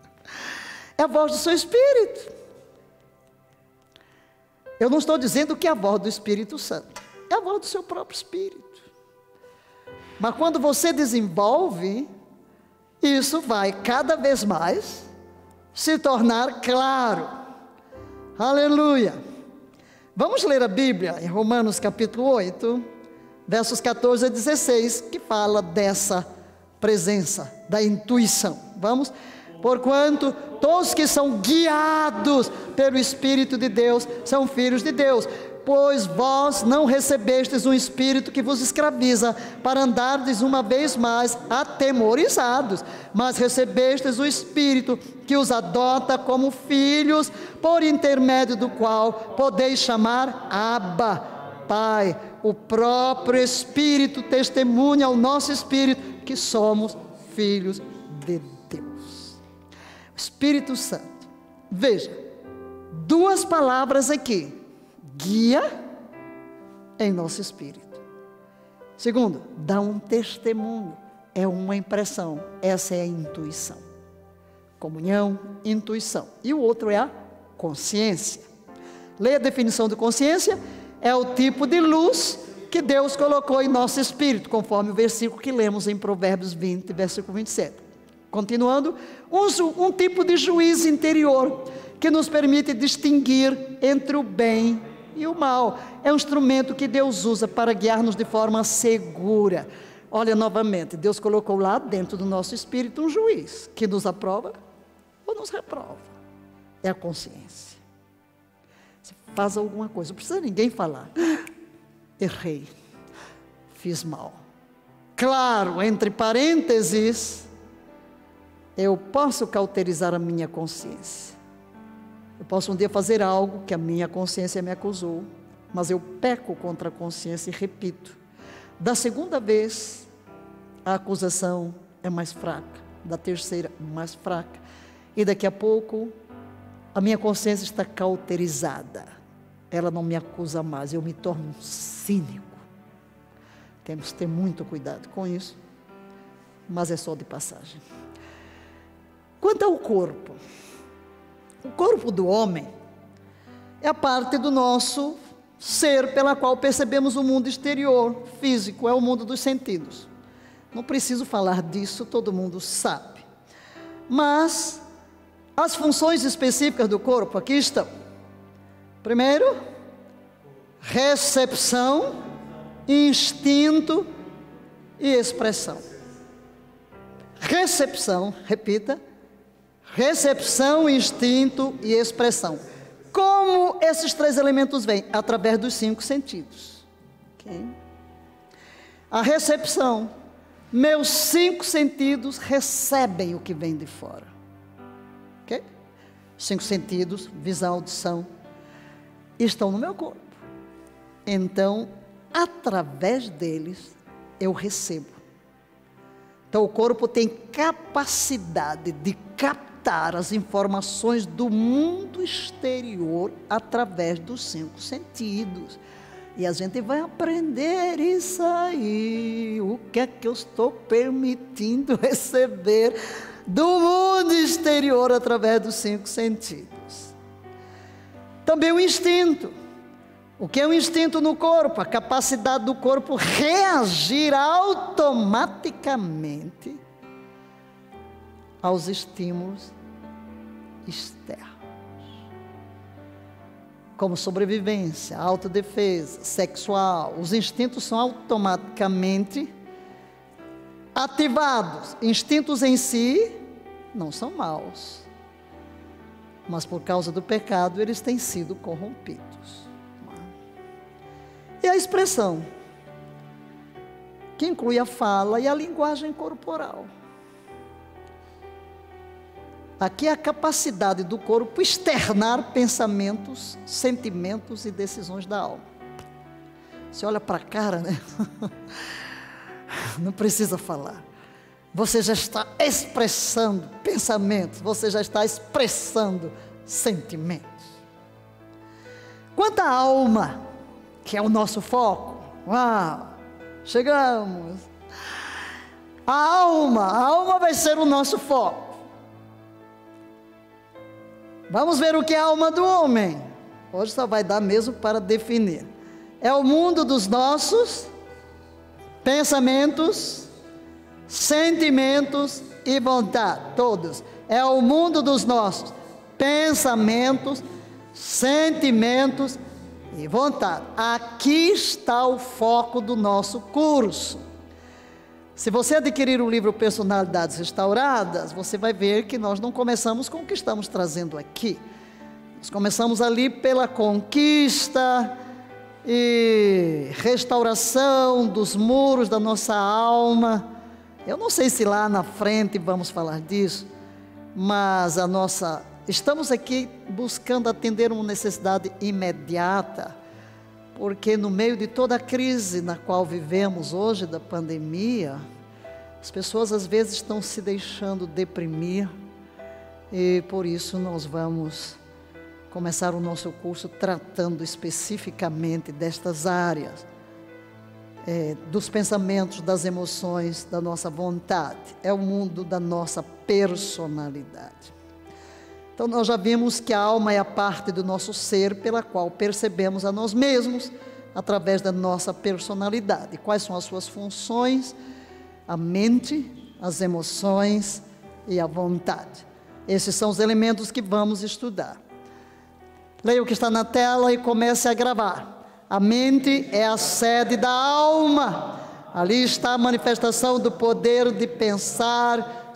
É a voz do seu espírito. Eu não estou dizendo que é a voz do Espírito Santo. É a voz do seu próprio espírito. Mas quando você desenvolve, isso vai cada vez mais se tornar claro. Aleluia. Vamos ler a Bíblia em Romanos capítulo 8, versos 14 a 16, que fala dessa presença, da intuição. Vamos? Porquanto todos que são guiados pelo Espírito de Deus são filhos de Deus pois vós não recebestes um espírito que vos escraviza, para andardes uma vez mais atemorizados, mas recebestes o espírito que os adota como filhos, por intermédio do qual podeis chamar Abba, Pai. O próprio Espírito testemunha ao nosso espírito que somos filhos de Deus. Espírito Santo. Veja, duas palavras aqui guia em nosso espírito. Segundo, dá um testemunho, é uma impressão, essa é a intuição. Comunhão, intuição. E o outro é a consciência. Leia a definição de consciência, é o tipo de luz que Deus colocou em nosso espírito, conforme o versículo que lemos em Provérbios 20, versículo 27. Continuando, um, um tipo de juízo interior que nos permite distinguir entre o bem e o mal. É um instrumento que Deus usa para guiar-nos de forma segura. Olha novamente, Deus colocou lá dentro do nosso espírito um juiz que nos aprova ou nos reprova. É a consciência. Você faz alguma coisa, não precisa ninguém falar. Errei, fiz mal. Claro, entre parênteses, eu posso cauterizar a minha consciência. Eu posso um dia fazer algo que a minha consciência me acusou, mas eu peco contra a consciência e repito. Da segunda vez, a acusação é mais fraca, da terceira, mais fraca, e daqui a pouco, a minha consciência está cauterizada. Ela não me acusa mais, eu me torno cínico. Temos que ter muito cuidado com isso, mas é só de passagem. Quanto ao corpo, o corpo do homem é a parte do nosso ser pela qual percebemos o mundo exterior, físico, é o mundo dos sentidos. Não preciso falar disso, todo mundo sabe. Mas as funções específicas do corpo aqui estão. Primeiro, recepção, instinto e expressão. Recepção, repita, recepção, instinto e expressão. Como esses três elementos vêm? Através dos cinco sentidos. Okay? A recepção. Meus cinco sentidos recebem o que vem de fora. Okay? cinco sentidos, visão, audição, estão no meu corpo. Então, através deles, eu recebo. Então, o corpo tem capacidade de captar as informações do mundo exterior através dos cinco sentidos. E a gente vai aprender isso aí. O que é que eu estou permitindo receber do mundo exterior através dos cinco sentidos? Também o instinto. O que é o instinto no corpo? A capacidade do corpo reagir automaticamente aos estímulos externos como sobrevivência, autodefesa, sexual. Os instintos são automaticamente ativados. Instintos em si não são maus, mas por causa do pecado eles têm sido corrompidos. E a expressão, que inclui a fala e a linguagem corporal. Aqui é a capacidade do corpo externar pensamentos, sentimentos e decisões da alma. Você olha para a cara, né? Não precisa falar. Você já está expressando pensamentos, você já está expressando sentimentos. Quanto à alma, que é o nosso foco, uau, chegamos. A alma, a alma vai ser o nosso foco. Vamos ver o que é a alma do homem. Hoje só vai dar mesmo para definir. É o mundo dos nossos pensamentos, sentimentos e vontade, todos. É o mundo dos nossos pensamentos, sentimentos e vontade. Aqui está o foco do nosso curso. Se você adquirir o livro Personalidades Restauradas, você vai ver que nós não começamos com o que estamos trazendo aqui. Nós começamos ali pela conquista e restauração dos muros da nossa alma. Eu não sei se lá na frente vamos falar disso, mas a nossa estamos aqui buscando atender uma necessidade imediata porque no meio de toda a crise na qual vivemos hoje, da pandemia, as pessoas às vezes estão se deixando deprimir, e por isso nós vamos começar o nosso curso tratando especificamente destas áreas, é, dos pensamentos, das emoções, da nossa vontade, é o mundo da nossa personalidade. Então, nós já vimos que a alma é a parte do nosso ser pela qual percebemos a nós mesmos através da nossa personalidade. Quais são as suas funções? A mente, as emoções e a vontade. Esses são os elementos que vamos estudar. Leia o que está na tela e comece a gravar. A mente é a sede da alma. Ali está a manifestação do poder de pensar,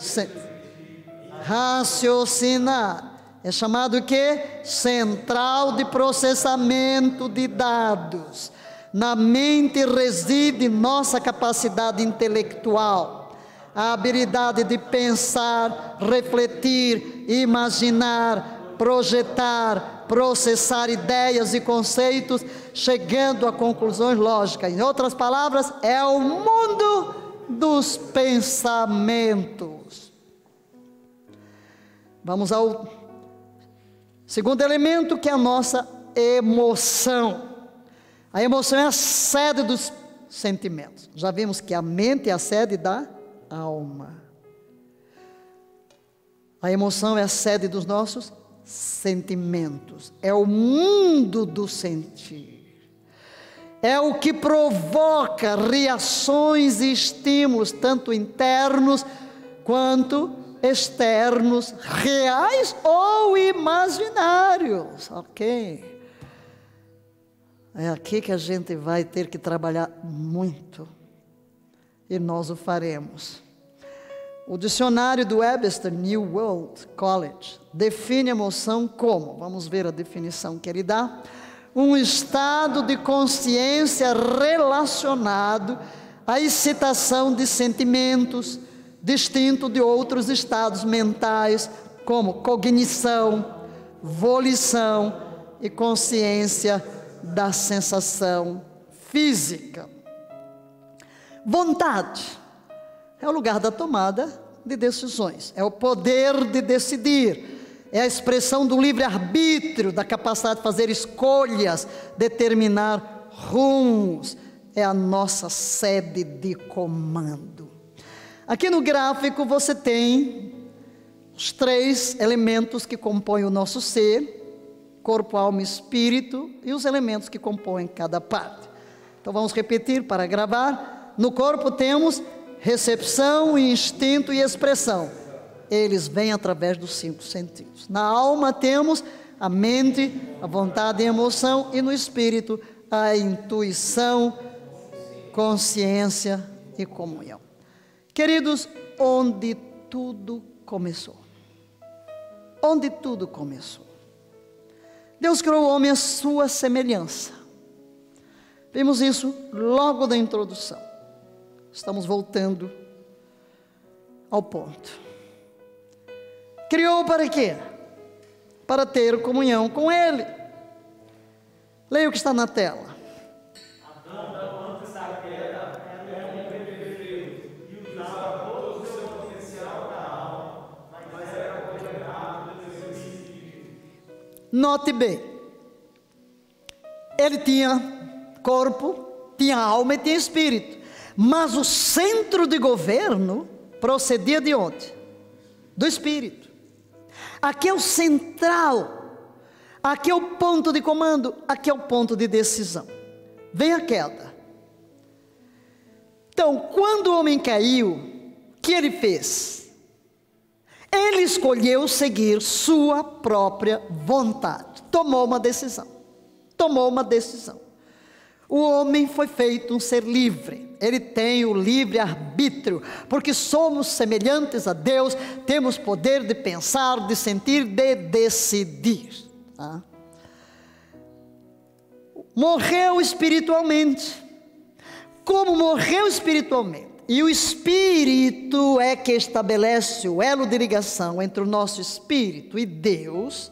raciocinar. É chamado o que? Central de processamento de dados. Na mente reside nossa capacidade intelectual, a habilidade de pensar, refletir, imaginar, projetar, processar ideias e conceitos, chegando a conclusões lógicas. Em outras palavras, é o mundo dos pensamentos. Vamos ao Segundo elemento que é a nossa emoção. A emoção é a sede dos sentimentos. Já vimos que a mente é a sede da alma. A emoção é a sede dos nossos sentimentos. É o mundo do sentir. É o que provoca reações e estímulos, tanto internos quanto externos, reais ou imaginários, ok? É aqui que a gente vai ter que trabalhar muito e nós o faremos. O dicionário do Webster New World College define emoção como, vamos ver a definição que ele dá, um estado de consciência relacionado à excitação de sentimentos, distinto de outros estados mentais, como cognição, volição e consciência da sensação física. Vontade é o lugar da tomada de decisões, é o poder de decidir, é a expressão do livre-arbítrio, da capacidade de fazer escolhas, determinar rumos, é a nossa sede de comando. Aqui no gráfico você tem os três elementos que compõem o nosso ser: corpo, alma e espírito, e os elementos que compõem cada parte. Então vamos repetir para gravar. No corpo temos recepção, instinto e expressão. Eles vêm através dos cinco sentidos. Na alma temos a mente, a vontade e a emoção, e no espírito a intuição, consciência e comunhão. Queridos, onde tudo começou. Onde tudo começou. Deus criou o homem à sua semelhança. Vimos isso logo da introdução. Estamos voltando ao ponto. Criou para quê? Para ter comunhão com Ele. Leia o que está na tela. Note bem, ele tinha corpo, tinha alma e tinha espírito, mas o centro de governo procedia de onde? Do espírito. Aqui é o central, aqui é o ponto de comando, aqui é o ponto de decisão. Vem a queda. Então, quando o homem caiu, o que ele fez? Ele escolheu seguir sua própria vontade. Tomou uma decisão. Tomou uma decisão. O homem foi feito um ser livre. Ele tem o livre arbítrio, porque somos semelhantes a Deus, temos poder de pensar, de sentir, de decidir. Tá? Morreu espiritualmente. Como morreu espiritualmente? E o Espírito é que estabelece o elo de ligação entre o nosso espírito e Deus.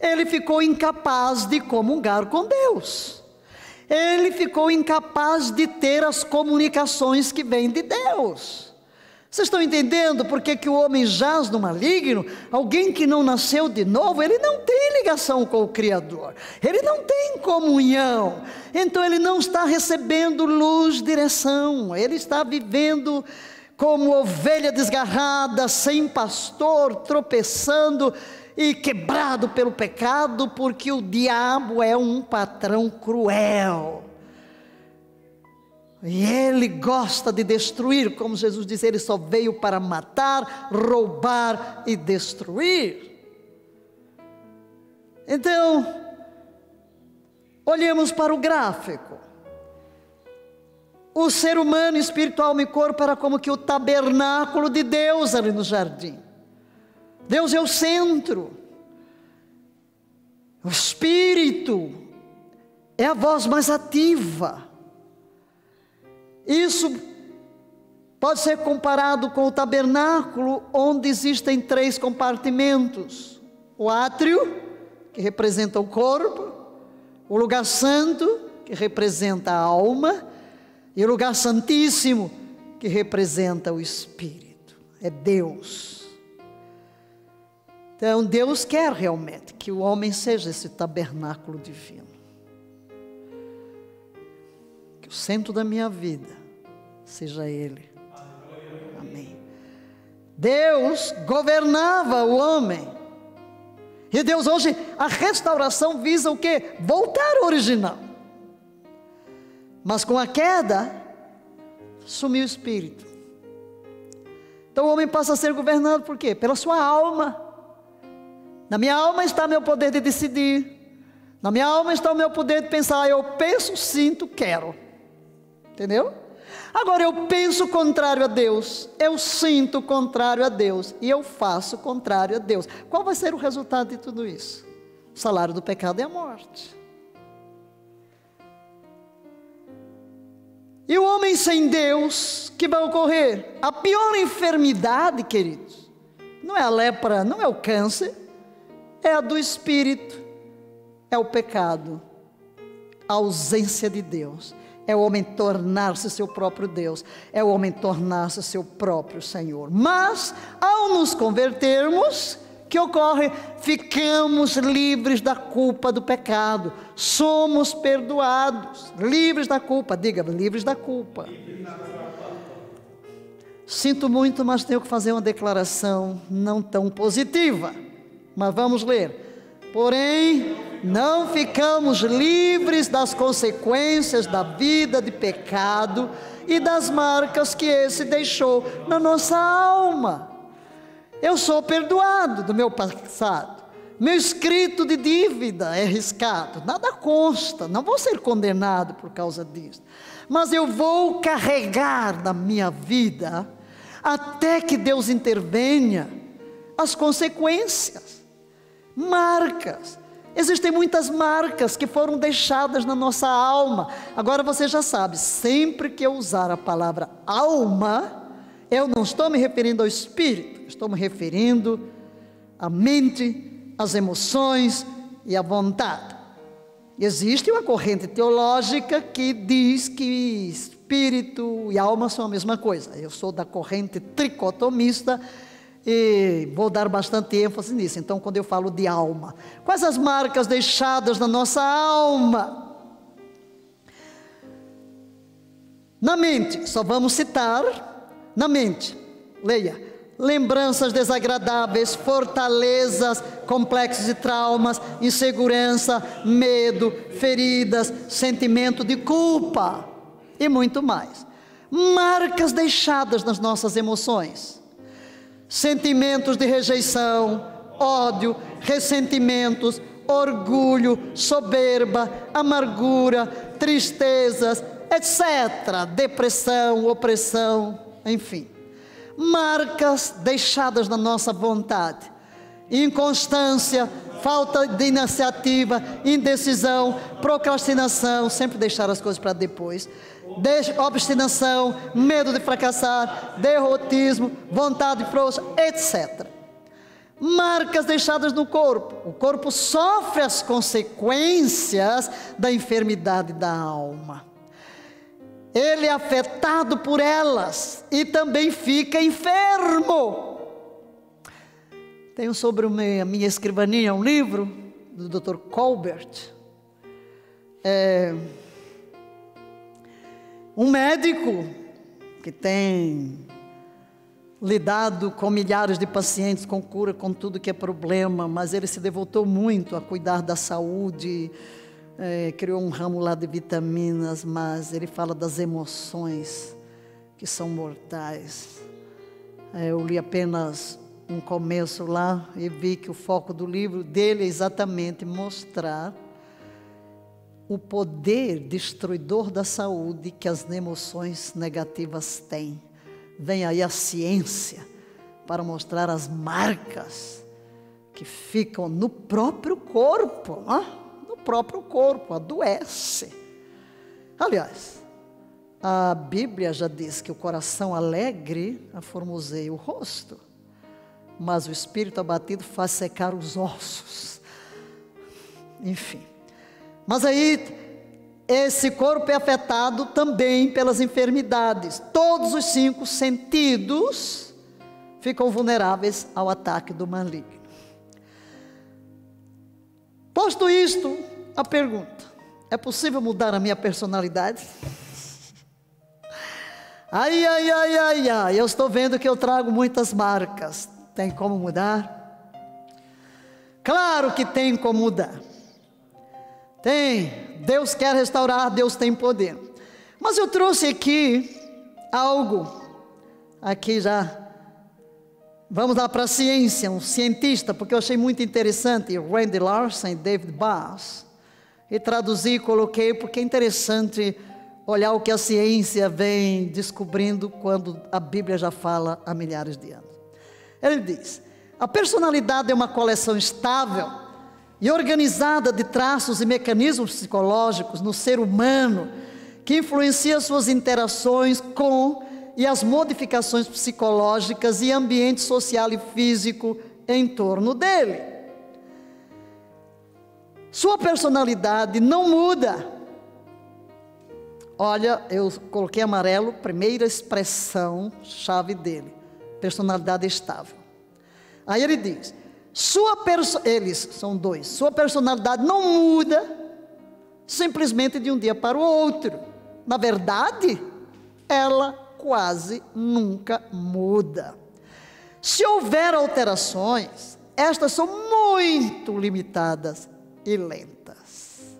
Ele ficou incapaz de comungar com Deus. Ele ficou incapaz de ter as comunicações que vêm de Deus. Vocês estão entendendo por que, que o homem jaz no maligno? Alguém que não nasceu de novo, ele não tem ligação com o Criador, ele não tem comunhão, então ele não está recebendo luz, direção, ele está vivendo como ovelha desgarrada, sem pastor, tropeçando e quebrado pelo pecado, porque o diabo é um patrão cruel. E ele gosta de destruir, como Jesus disse, ele só veio para matar, roubar e destruir. Então, olhemos para o gráfico. O ser humano, espiritual e corpo era como que o tabernáculo de Deus ali no jardim. Deus é o centro. O espírito é a voz mais ativa. Isso pode ser comparado com o tabernáculo, onde existem três compartimentos: o átrio, que representa o corpo, o lugar santo, que representa a alma, e o lugar santíssimo, que representa o espírito. É Deus. Então, Deus quer realmente que o homem seja esse tabernáculo divino. Que o centro da minha vida seja Ele. Amém. Deus governava o homem. E Deus hoje, a restauração visa o que? Voltar ao original. Mas com a queda, sumiu o espírito. Então o homem passa a ser governado por quê? Pela sua alma. Na minha alma está meu poder de decidir. Na minha alma está o meu poder de pensar. Eu penso, sinto, quero. Entendeu? Agora eu penso contrário a Deus, eu sinto contrário a Deus e eu faço contrário a Deus. Qual vai ser o resultado de tudo isso? O salário do pecado é a morte. E o homem sem Deus, que vai ocorrer? A pior enfermidade, queridos, não é a lepra, não é o câncer, é a do espírito, é o pecado, a ausência de Deus. É o homem tornar-se seu próprio Deus, é o homem tornar-se seu próprio Senhor. Mas, ao nos convertermos, que ocorre? Ficamos livres da culpa do pecado, somos perdoados, livres da culpa, diga, livres da culpa. Sinto muito, mas tenho que fazer uma declaração não tão positiva. Mas vamos ler. Porém, não ficamos livres das consequências da vida de pecado e das marcas que esse deixou na nossa alma. Eu sou perdoado do meu passado. Meu escrito de dívida é riscado, nada consta, não vou ser condenado por causa disso. Mas eu vou carregar na minha vida, até que Deus intervenha, as consequências, marcas. Existem muitas marcas que foram deixadas na nossa alma. Agora você já sabe, sempre que eu usar a palavra alma, eu não estou me referindo ao espírito, estou me referindo à mente, às emoções e à vontade. Existe uma corrente teológica que diz que espírito e alma são a mesma coisa. Eu sou da corrente tricotomista e vou dar bastante ênfase nisso. Então, quando eu falo de alma, quais as marcas deixadas na nossa alma? Na mente, só vamos citar na mente. Leia. Lembranças desagradáveis, fortalezas, complexos de traumas, insegurança, medo, feridas, sentimento de culpa e muito mais. Marcas deixadas nas nossas emoções. Sentimentos de rejeição, ódio, ressentimentos, orgulho, soberba, amargura, tristezas, etc. Depressão, opressão, enfim, marcas deixadas na nossa vontade, inconstância, falta de iniciativa, indecisão, procrastinação, sempre deixar as coisas para depois, obstinação, medo de fracassar, derrotismo, vontade frouxa, etc. Marcas deixadas no corpo. O corpo sofre as consequências da enfermidade da alma ele é afetado por elas e também fica enfermo. Tenho sobre a minha escrivaninha um livro do Dr. Colbert. É, um médico que tem lidado com milhares de pacientes com cura, com tudo que é problema, mas ele se devotou muito a cuidar da saúde, é, criou um ramo lá de vitaminas, mas ele fala das emoções que são mortais. É, eu li apenas um começo lá e vi que o foco do livro dele é exatamente mostrar o poder destruidor da saúde que as emoções negativas têm. Vem aí a ciência para mostrar as marcas que ficam no próprio corpo. Não? próprio corpo, adoece. Aliás, a Bíblia já diz que o coração alegre aformoseia o rosto, mas o espírito abatido faz secar os ossos. Enfim. Mas aí, esse corpo é afetado também pelas enfermidades. Todos os cinco sentidos ficam vulneráveis ao ataque do maligno. Posto isto, a pergunta: é possível mudar a minha personalidade? Ai, ai, ai, ai, ai, eu estou vendo que eu trago muitas marcas. Tem como mudar? Claro que tem como mudar. Tem. Deus quer restaurar, Deus tem poder. Mas eu trouxe aqui algo, aqui já Vamos lá para a ciência, um cientista, porque eu achei muito interessante, Randy Larson e David Bass. E traduzi e coloquei porque é interessante olhar o que a ciência vem descobrindo quando a Bíblia já fala há milhares de anos. Ele diz: a personalidade é uma coleção estável e organizada de traços e mecanismos psicológicos no ser humano que influencia suas interações com e as modificações psicológicas e ambiente social e físico em torno dele. Sua personalidade não muda. Olha, eu coloquei amarelo, primeira expressão chave dele, personalidade estável. Aí ele diz: sua eles são dois, sua personalidade não muda simplesmente de um dia para o outro. Na verdade, ela quase nunca muda. Se houver alterações, estas são muito limitadas e lentas.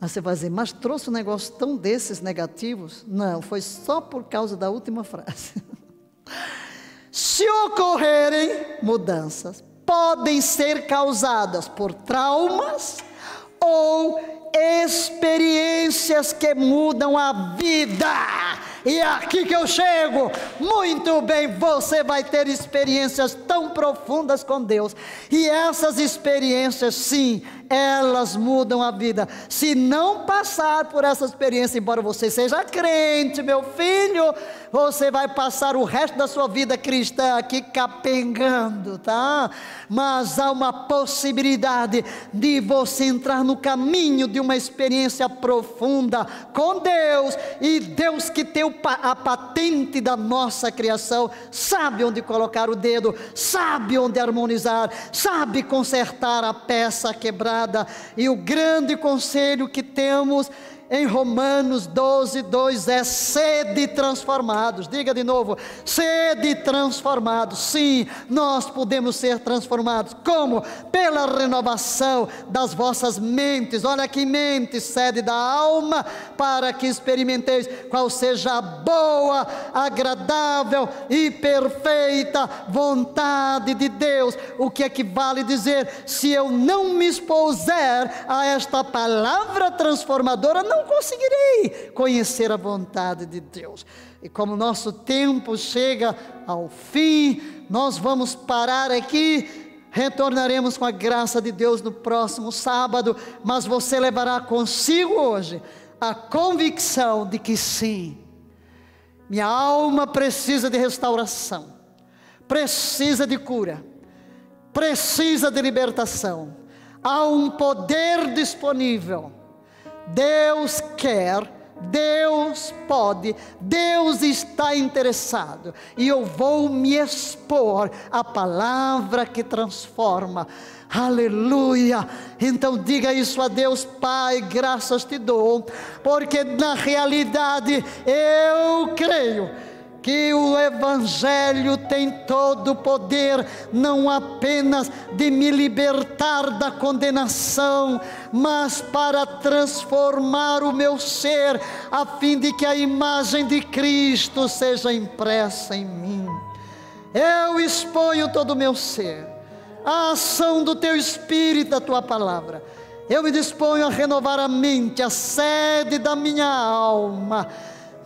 Aí você vai dizer, mas trouxe um negócio tão desses negativos? Não, foi só por causa da última frase. Se ocorrerem mudanças, podem ser causadas por traumas ou experiências que mudam a vida e é aqui que eu chego. Muito bem, você vai ter experiências tão profundas com Deus. E essas experiências, sim, elas mudam a vida. Se não passar por essa experiência, embora você seja crente, meu filho, você vai passar o resto da sua vida cristã aqui capengando, tá? Mas há uma possibilidade de você entrar no caminho de uma experiência profunda com Deus, e Deus que tem a patente da nossa criação, sabe onde colocar o dedo, sabe onde harmonizar, sabe consertar a peça quebrada e o grande conselho que temos em Romanos 12, 2 é sede transformados. Diga de novo, sede transformados. Sim, nós podemos ser transformados. Como? Pela renovação das vossas mentes. Olha que mente, sede da alma, para que experimenteis qual seja a boa, agradável e perfeita vontade de Deus. O que é dizer, se eu não me expuser a esta palavra transformadora, não conseguirei conhecer a vontade de Deus. E como nosso tempo chega ao fim, nós vamos parar aqui. Retornaremos com a graça de Deus no próximo sábado, mas você levará consigo hoje a convicção de que sim, minha alma precisa de restauração, precisa de cura, precisa de libertação. Há um poder disponível Deus quer, Deus pode, Deus está interessado, e eu vou me expor à palavra que transforma. Aleluia! Então diga isso a Deus, Pai, graças te dou, porque na realidade eu creio que o Evangelho tem todo o poder, não apenas de me libertar da condenação, mas para transformar o meu ser, a fim de que a imagem de Cristo seja impressa em mim. Eu exponho todo o meu ser, a ação do teu Espírito, da tua palavra. Eu me disponho a renovar a mente, a sede da minha alma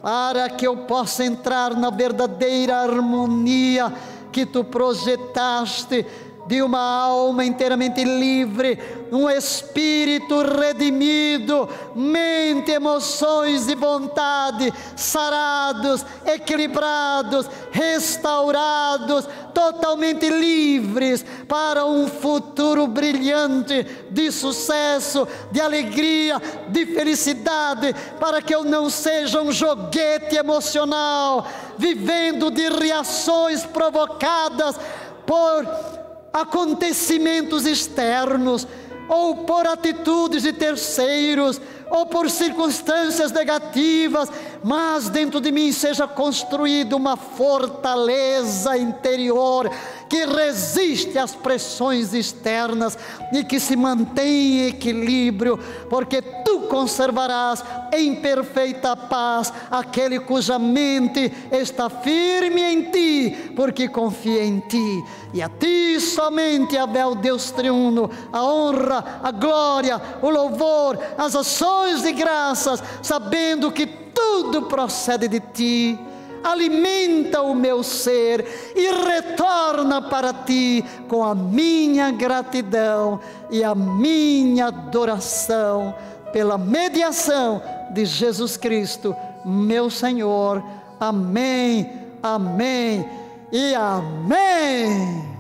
para que eu possa entrar na verdadeira harmonia que tu projetaste de uma alma inteiramente livre, um espírito redimido, mente, emoções e vontade sarados, equilibrados, restaurados, totalmente livres para um futuro brilhante de sucesso, de alegria, de felicidade, para que eu não seja um joguete emocional, vivendo de reações provocadas por acontecimentos externos, ou por atitudes de terceiros, ou por circunstâncias negativas, mas dentro de mim seja construída uma fortaleza interior que resiste às pressões externas e que se mantém em equilíbrio, porque tu conservarás em perfeita paz aquele cuja mente está firme em ti, porque confia em ti. E a ti somente, Abel, Deus triuno, a honra, a glória, o louvor, as ações de graças, sabendo que tudo procede de ti alimenta o meu ser e retorna para ti com a minha gratidão e a minha adoração pela mediação de Jesus Cristo, meu Senhor. Amém, amém e amém.